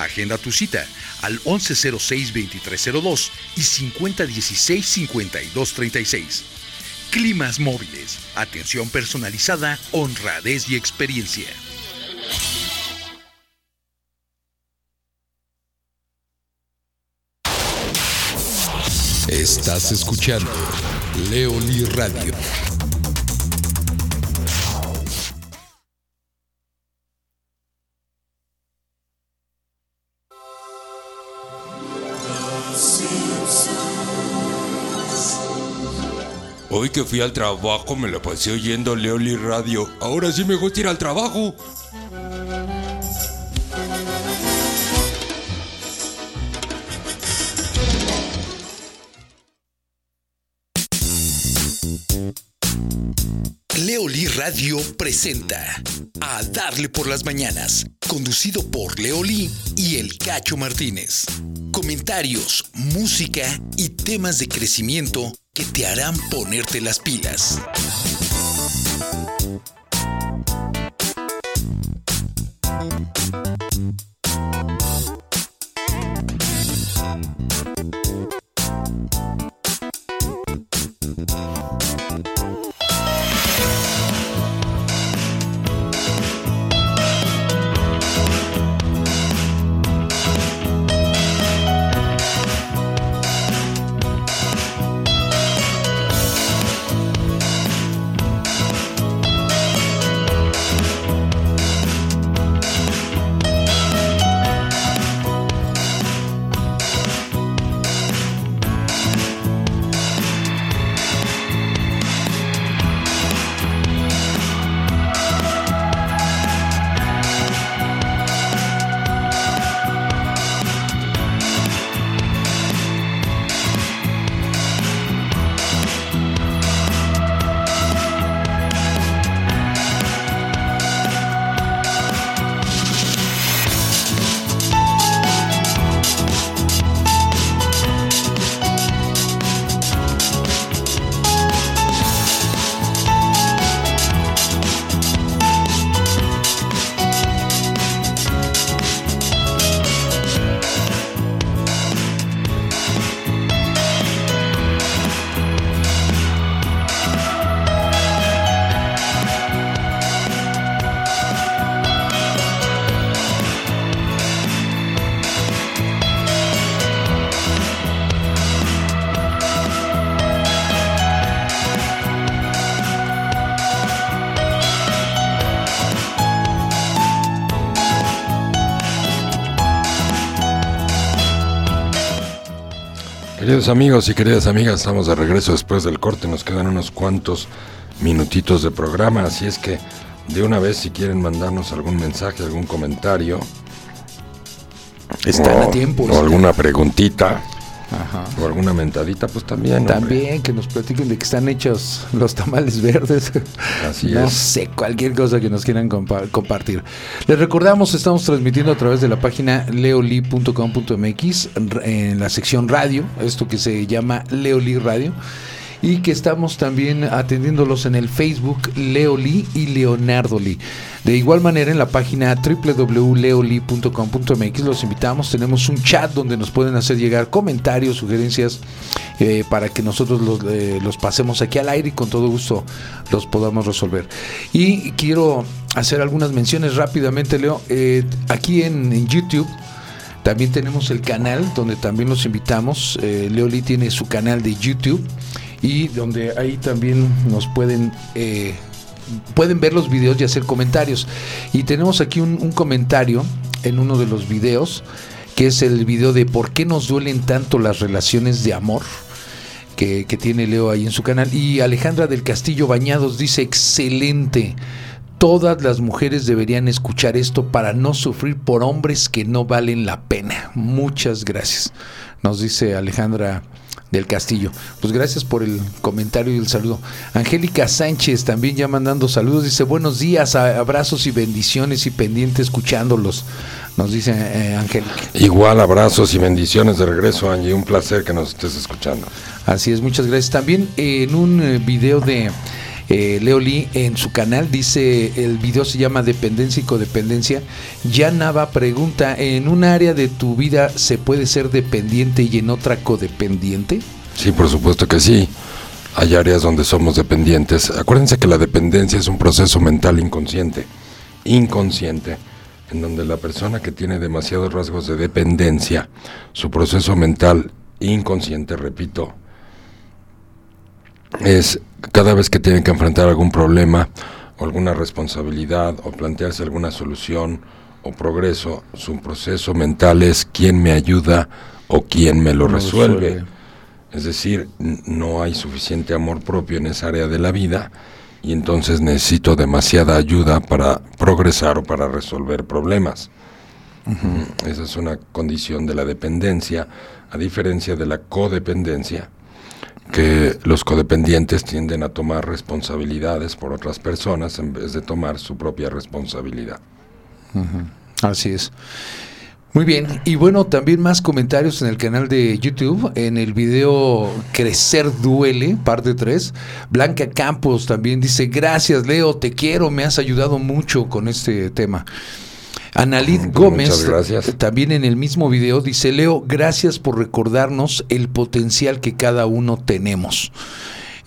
Agenda tu cita al 1106-2302 y 5016-5236. Climas móviles, atención personalizada, honradez y experiencia. Estás escuchando Leoli Radio. Hoy que fui al trabajo me la pasé oyendo Leoli Radio. Ahora sí me gusta ir al trabajo. Leoli Radio presenta A Darle por las Mañanas, conducido por Leoli y el Cacho Martínez. Comentarios, música y temas de crecimiento que te harán ponerte las pilas. Queridos amigos y queridas amigas, estamos de regreso después del corte. Nos quedan unos cuantos minutitos de programa, así es que de una vez si quieren mandarnos algún mensaje, algún comentario Están o, a tiempo. o alguna preguntita alguna mentadita, pues también. hombre. También que nos platiquen de que están hechos los tamales verdes. Así no es. sé, cualquier cosa que nos quieran compa- compartir. Les recordamos, estamos transmitiendo a través de la página leoli.com.mx en la sección radio, esto que se llama Leoli Radio. Y que estamos también atendiéndolos en el Facebook Leoli y Leonardo Lee. De igual manera en la página www.leoli.com.mx los invitamos, tenemos un chat donde nos pueden hacer llegar comentarios, sugerencias eh, para que nosotros los, eh, los pasemos aquí al aire y con todo gusto los podamos resolver. Y quiero hacer algunas menciones rápidamente, Leo. Eh, aquí en, YouTube también tenemos el canal donde también los invitamos. Eh, Leoli tiene su canal de YouTube y donde ahí también nos pueden eh, pueden ver los videos y hacer comentarios. Y tenemos aquí un, comentario en uno de los videos que es el video de por qué nos duelen tanto las relaciones de amor. Que, que tiene Leo ahí en su canal. Y Alejandra del Castillo Bañados dice, excelente. Todas las mujeres deberían escuchar esto para no sufrir por hombres que no valen la pena. Muchas gracias. Nos dice Alejandra del Castillo. Pues gracias por el comentario y el saludo. Angélica Sánchez también ya mandando saludos. Dice buenos días, abrazos y bendiciones y pendiente escuchándolos. Nos dice eh, Angélica. Igual abrazos y bendiciones de regreso, Angie. Un placer que nos estés escuchando. Así es, muchas gracias. También eh, en un eh, video de eh, Leo en su canal, dice, el video se llama Dependencia y Codependencia. Ya Nava pregunta, ¿en un área de tu vida se puede ser dependiente y en otra codependiente? Sí, por supuesto que sí. Hay áreas donde somos dependientes. Acuérdense que la dependencia es un proceso mental inconsciente. Inconsciente. En donde la persona que tiene demasiados rasgos de dependencia, su proceso mental inconsciente, repito, es cada vez que tienen que enfrentar algún problema o alguna responsabilidad o plantearse alguna solución o progreso, su proceso mental es quién me ayuda o quién me lo resuelve. resuelve. Es decir, no hay suficiente amor propio en esa área de la vida y entonces necesito demasiada ayuda para progresar o para resolver problemas. Mm, Esa es una condición de la dependencia, a diferencia de la codependencia, que los codependientes tienden a tomar responsabilidades por otras personas en vez de tomar su propia responsabilidad. Así es. Muy bien, y bueno, también más comentarios en el canal de YouTube, en el video Crecer Duele, parte 3. Blanca Campos también dice, gracias Leo, te quiero, me has ayudado mucho con este tema. Analid Gómez, gracias. también en el mismo video, dice, Leo, gracias por recordarnos el potencial que cada uno tenemos.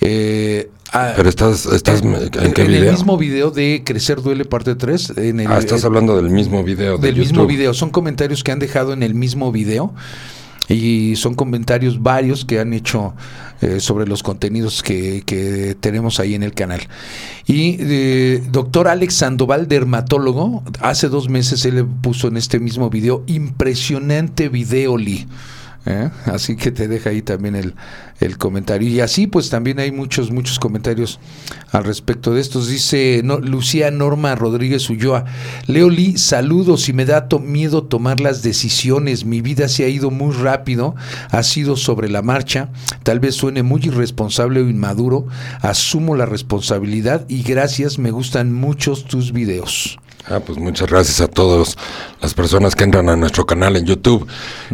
Eh, ah, Pero estás, estás ¿en qué el video? mismo video de Crecer Duele, parte 3. En el, Ah, estás eh, hablando del mismo video de del mismo video. Son comentarios que han dejado en el mismo video y son comentarios varios que han hecho eh, sobre los contenidos que, que tenemos ahí en el canal. Y eh, doctor Alex Sandoval, dermatólogo, hace dos meses él le puso en este mismo video, impresionante video, Lee. ¿Eh? Así que te deja ahí también el, el comentario. Y así pues también hay muchos, muchos comentarios al respecto de estos. Dice no, Lucía Norma Rodríguez Ulloa, Leo Lee, saludos y me da miedo tomar las decisiones. Mi vida se ha ido muy rápido, ha sido sobre la marcha. Tal vez suene muy irresponsable o inmaduro. Asumo la responsabilidad y gracias, me gustan muchos tus videos. Ah, pues muchas gracias a todas las personas que entran a nuestro canal en YouTube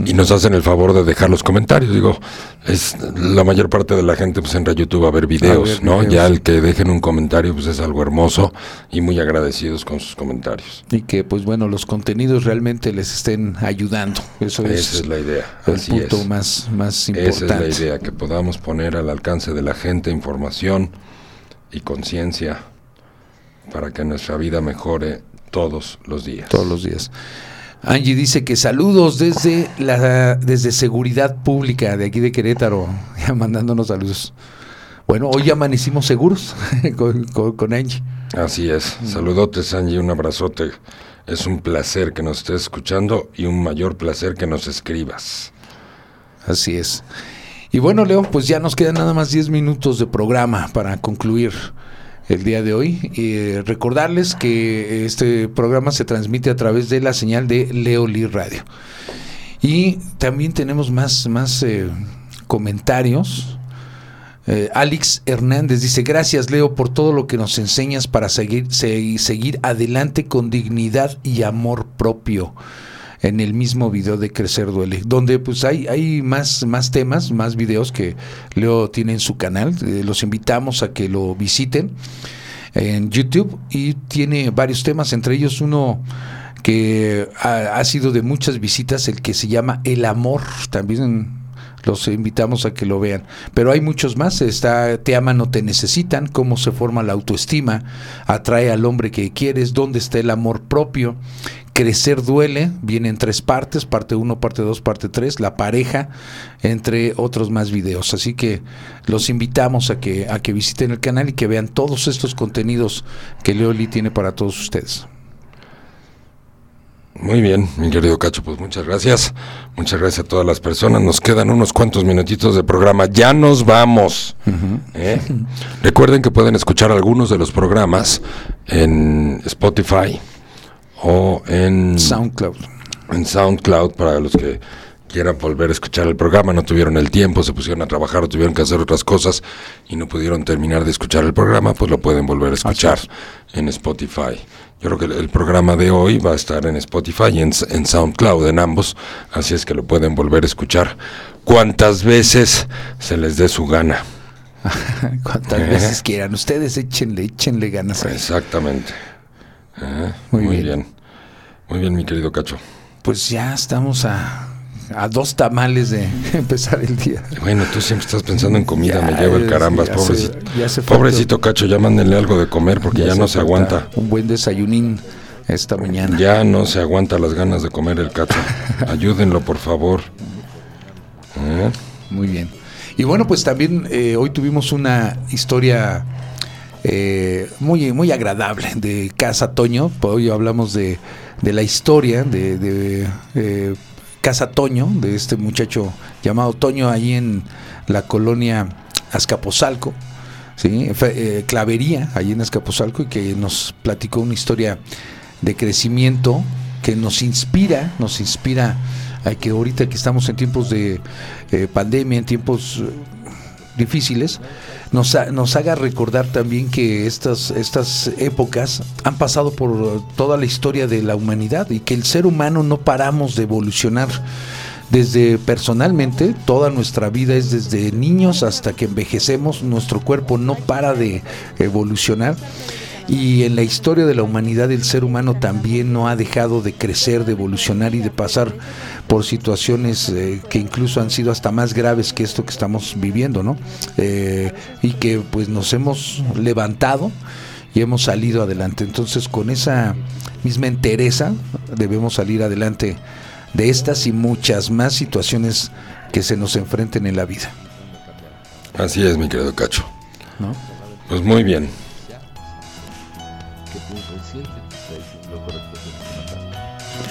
y nos hacen el favor de dejar los comentarios. Digo, es la mayor parte de la gente pues entra a YouTube a ver videos, ver ¿no? videos. Ya el que dejen un comentario pues es algo hermoso y muy agradecidos con sus comentarios. Y que pues bueno, los contenidos realmente les estén ayudando. Eso es, Esa es la idea. el Así punto es. más, más Esa importante. es la idea, que podamos poner al alcance de la gente información y conciencia para que nuestra vida mejore todos los días. todos los días. Angie dice que saludos desde la desde seguridad pública de aquí de Querétaro, ya mandándonos saludos. Bueno, hoy amanecimos seguros con, con- con Angie. Así es. Saludotes, Angie, un abrazote. Es un placer que nos estés escuchando y un mayor placer que nos escribas. Así es. Y bueno, Leo, pues ya nos quedan nada más 10 minutos de programa para concluir el día de hoy. Eh, recordarles que este programa se transmite a través de la señal de Leoli Radio. Y también tenemos más, más eh, comentarios. Eh, Alex Hernández dice, gracias Leo por todo lo que nos enseñas para seguir, se- seguir adelante con dignidad y amor propio en el mismo video de Crecer Duele, donde pues hay, hay más, más temas, más videos que Leo tiene en su canal. Eh, los invitamos a que lo visiten en YouTube y tiene varios temas, entre ellos uno que ha, ha sido de muchas visitas, el que se llama El Amor, también los invitamos a que lo vean. Pero hay muchos más, está Te aman o te necesitan, cómo se forma la autoestima, atrae al hombre que quieres, dónde está el amor propio, Crecer duele, viene en tres partes, parte 1, parte 2, parte 3, la pareja, entre otros más videos. Así que los invitamos a que, a que visiten el canal y que vean todos estos contenidos que Leoli tiene para todos ustedes. Muy bien, mi querido Cacho, pues muchas gracias. Muchas gracias a todas las personas. Nos quedan unos cuantos minutitos de programa. Ya nos vamos. ¿Eh? Recuerden que pueden escuchar algunos de los programas en Spotify o en SoundCloud. en SoundCloud para los que quieran volver a escuchar el programa, no tuvieron el tiempo, se pusieron a trabajar o tuvieron que hacer otras cosas y no pudieron terminar de escuchar el programa, pues lo pueden volver a escuchar en Spotify. Yo creo que el, programa de hoy va a estar en Spotify y en, en SoundCloud, en ambos, así es que lo pueden volver a escuchar cuantas veces se les dé su gana. Cuantas Eh. veces quieran. Ustedes échenle, échenle ganas. Exactamente. Eh, Muy muy bien. bien. Muy bien, mi querido Cacho. Pues ya estamos a, a dos tamales de empezar el día. Bueno, tú siempre estás pensando en comida, Ya, me lleva el carambas, ya se- pobrecito. ya se fue pobrecito Cacho, ya mándenle algo de comer porque ya, no se aguanta. Un buen desayunín esta mañana. Ya no se aguanta las ganas de comer el Cacho. Ayúdenlo, por favor. ¿Eh? Muy bien. Y bueno, pues también eh, hoy tuvimos una historia eh, muy, muy agradable de Casa Toño. Hoy hablamos de, de la historia de, de, eh, Casa Toño, de este muchacho llamado Toño ahí en la colonia Azcapotzalco. ¿sí? Eh, Clavería, allí en Azcapotzalco, y que nos platicó una historia de crecimiento que nos inspira, nos inspira a que ahorita que estamos en tiempos de eh, pandemia, en tiempos eh, difíciles, nos, nos haga recordar también que estas, estas épocas han pasado por toda la historia de la humanidad y que el ser humano no paramos de evolucionar. Desde personalmente, toda nuestra vida es desde niños hasta que envejecemos, nuestro cuerpo no para de evolucionar. Y en la historia de la humanidad el ser humano también no ha dejado de crecer, de evolucionar y de pasar por situaciones eh, que incluso han sido hasta más graves que esto que estamos viviendo, ¿no? Eh, y que pues nos hemos levantado y hemos salido adelante. Entonces con esa misma entereza debemos salir adelante de estas y muchas más situaciones que se nos enfrenten en la vida, Así es, mi querido Cacho. ¿no? Pues muy bien.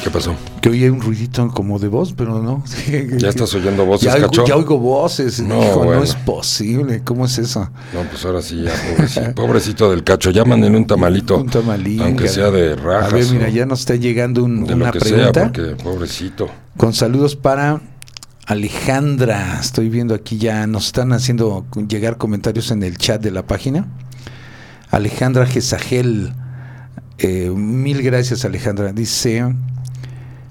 ¿Qué pasó? Que oye un ruidito como de voz, pero no. ¿Ya estás oyendo voces, ya, oigo, Cacho? ya oigo voces. No, Hijo, bueno. no es posible. ¿Cómo es eso? No, pues ahora sí, ya, pobrecito, pobrecito del Cacho. Ya manden un tamalito. Un tamalín. Aunque sea de rajas. A ver, mira, ya nos está llegando un- de una lo que pregunta. sea, porque pobrecito. Con saludos para Alejandra. Estoy viendo aquí ya, nos están haciendo llegar comentarios en el chat de la página. Alejandra Gesagel. eh, mil gracias, Alejandra. Dice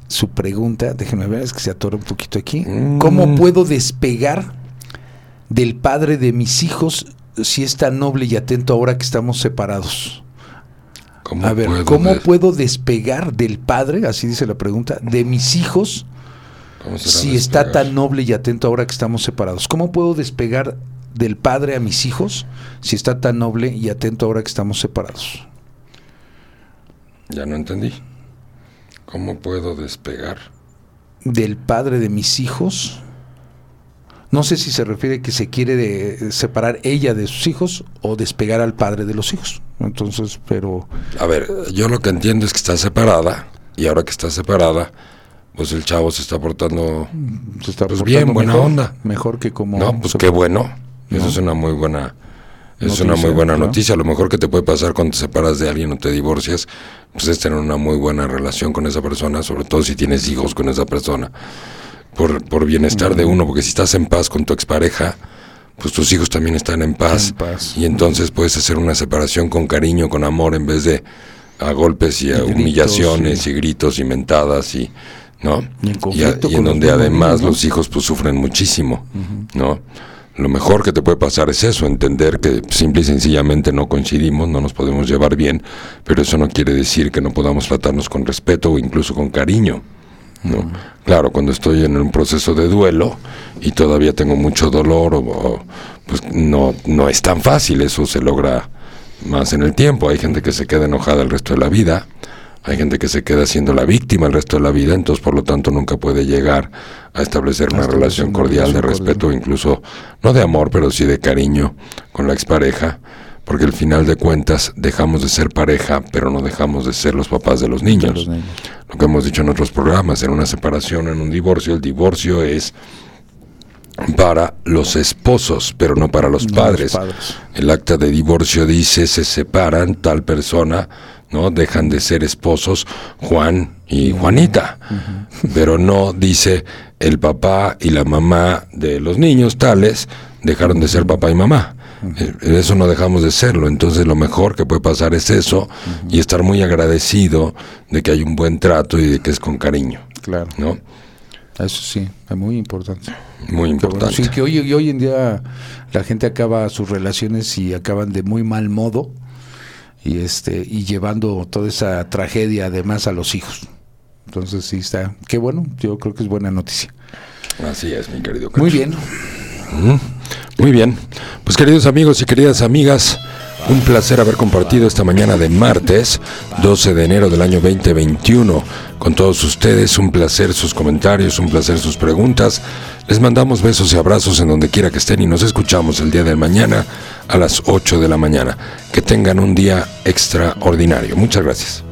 su pregunta, déjenme ver, es que se atora un poquito aquí. Mm. ¿Cómo puedo despegar del padre de mis hijos si es tan noble y atento ahora que estamos separados? ¿Cómo A ver, puedo ¿cómo puedo despegar del padre, así dice la pregunta, de mis hijos si está tan noble y atento ahora que estamos separados? ¿Cómo puedo despegar del padre a mis hijos si está tan noble y atento ahora que estamos separados? Ya no entendí. ¿Cómo puedo despegar? Del padre de mis hijos. No sé si se refiere que se quiere de- separar ella de sus hijos o despegar al padre de los hijos. Entonces, pero A ver, yo lo que entiendo es que está separada. Y ahora que está separada, pues el chavo se está portando... se está Pues portando bien, buena mejor, onda. Mejor que como No, pues qué bueno. Eso No. es una muy buena... Es Noticia, una muy buena ¿no? noticia. Lo mejor que te puede pasar cuando te separas de alguien o te divorcias, pues es tener una muy buena relación con esa persona, sobre todo si tienes hijos con esa persona. Por, por bienestar de uno, porque si estás en paz con tu expareja, pues tus hijos también están en paz. En paz. Y entonces puedes hacer una separación con cariño, con amor, en vez de a golpes y a humillaciones y gritos y mentadas y ¿no? Y en a- donde además los hijos pues sufren muchísimo, ¿no? Lo mejor que te puede pasar es eso, entender que simple y sencillamente no coincidimos, no nos podemos llevar bien, pero eso no quiere decir que no podamos tratarnos con respeto o incluso con cariño. ¿no? Claro, cuando estoy en un proceso de duelo y todavía tengo mucho dolor, o, o, pues no, no es tan fácil, eso se logra más en el tiempo. Hay gente que se queda enojada el resto de la vida, hay gente que se queda siendo la víctima el resto de la vida, entonces por lo tanto nunca puede llegar a establecer una relación cordial de respeto, incluso no de amor, pero sí de cariño con la expareja, porque al final de cuentas dejamos de ser pareja, pero no dejamos de ser los papás de los niños. los niños. Lo que hemos dicho en otros programas, en una separación, en un divorcio, el divorcio es para los esposos, pero no para los, No padres. los padres. El acta de divorcio dice se separan tal persona, ¿no? Dejan de ser esposos Juan y Juanita. Pero no dice el papá y la mamá de los niños tales dejaron de ser papá y mamá. Eh, Eso no dejamos de serlo. Entonces lo mejor que puede pasar es eso y estar muy agradecido de que hay un buen trato y de que es con cariño, Claro. ¿no? Eso sí, es muy importante. Muy bueno. importante. Sí, que hoy, hoy en día la gente acaba sus relaciones y acaban de muy mal modo y este y llevando toda esa tragedia además a los hijos. Entonces sí está, qué bueno, yo creo que es buena noticia. Así es, mi querido. Muy Cacho. bien. Muy bien. Pues queridos amigos y queridas amigas, un placer haber compartido esta mañana de martes, 12 de enero del año 2021, con todos ustedes. Un placer sus comentarios, un placer sus preguntas. Les mandamos besos y abrazos en donde quiera que estén y nos escuchamos el día de mañana a las 8 de la mañana. Que tengan un día extraordinario. Muchas gracias.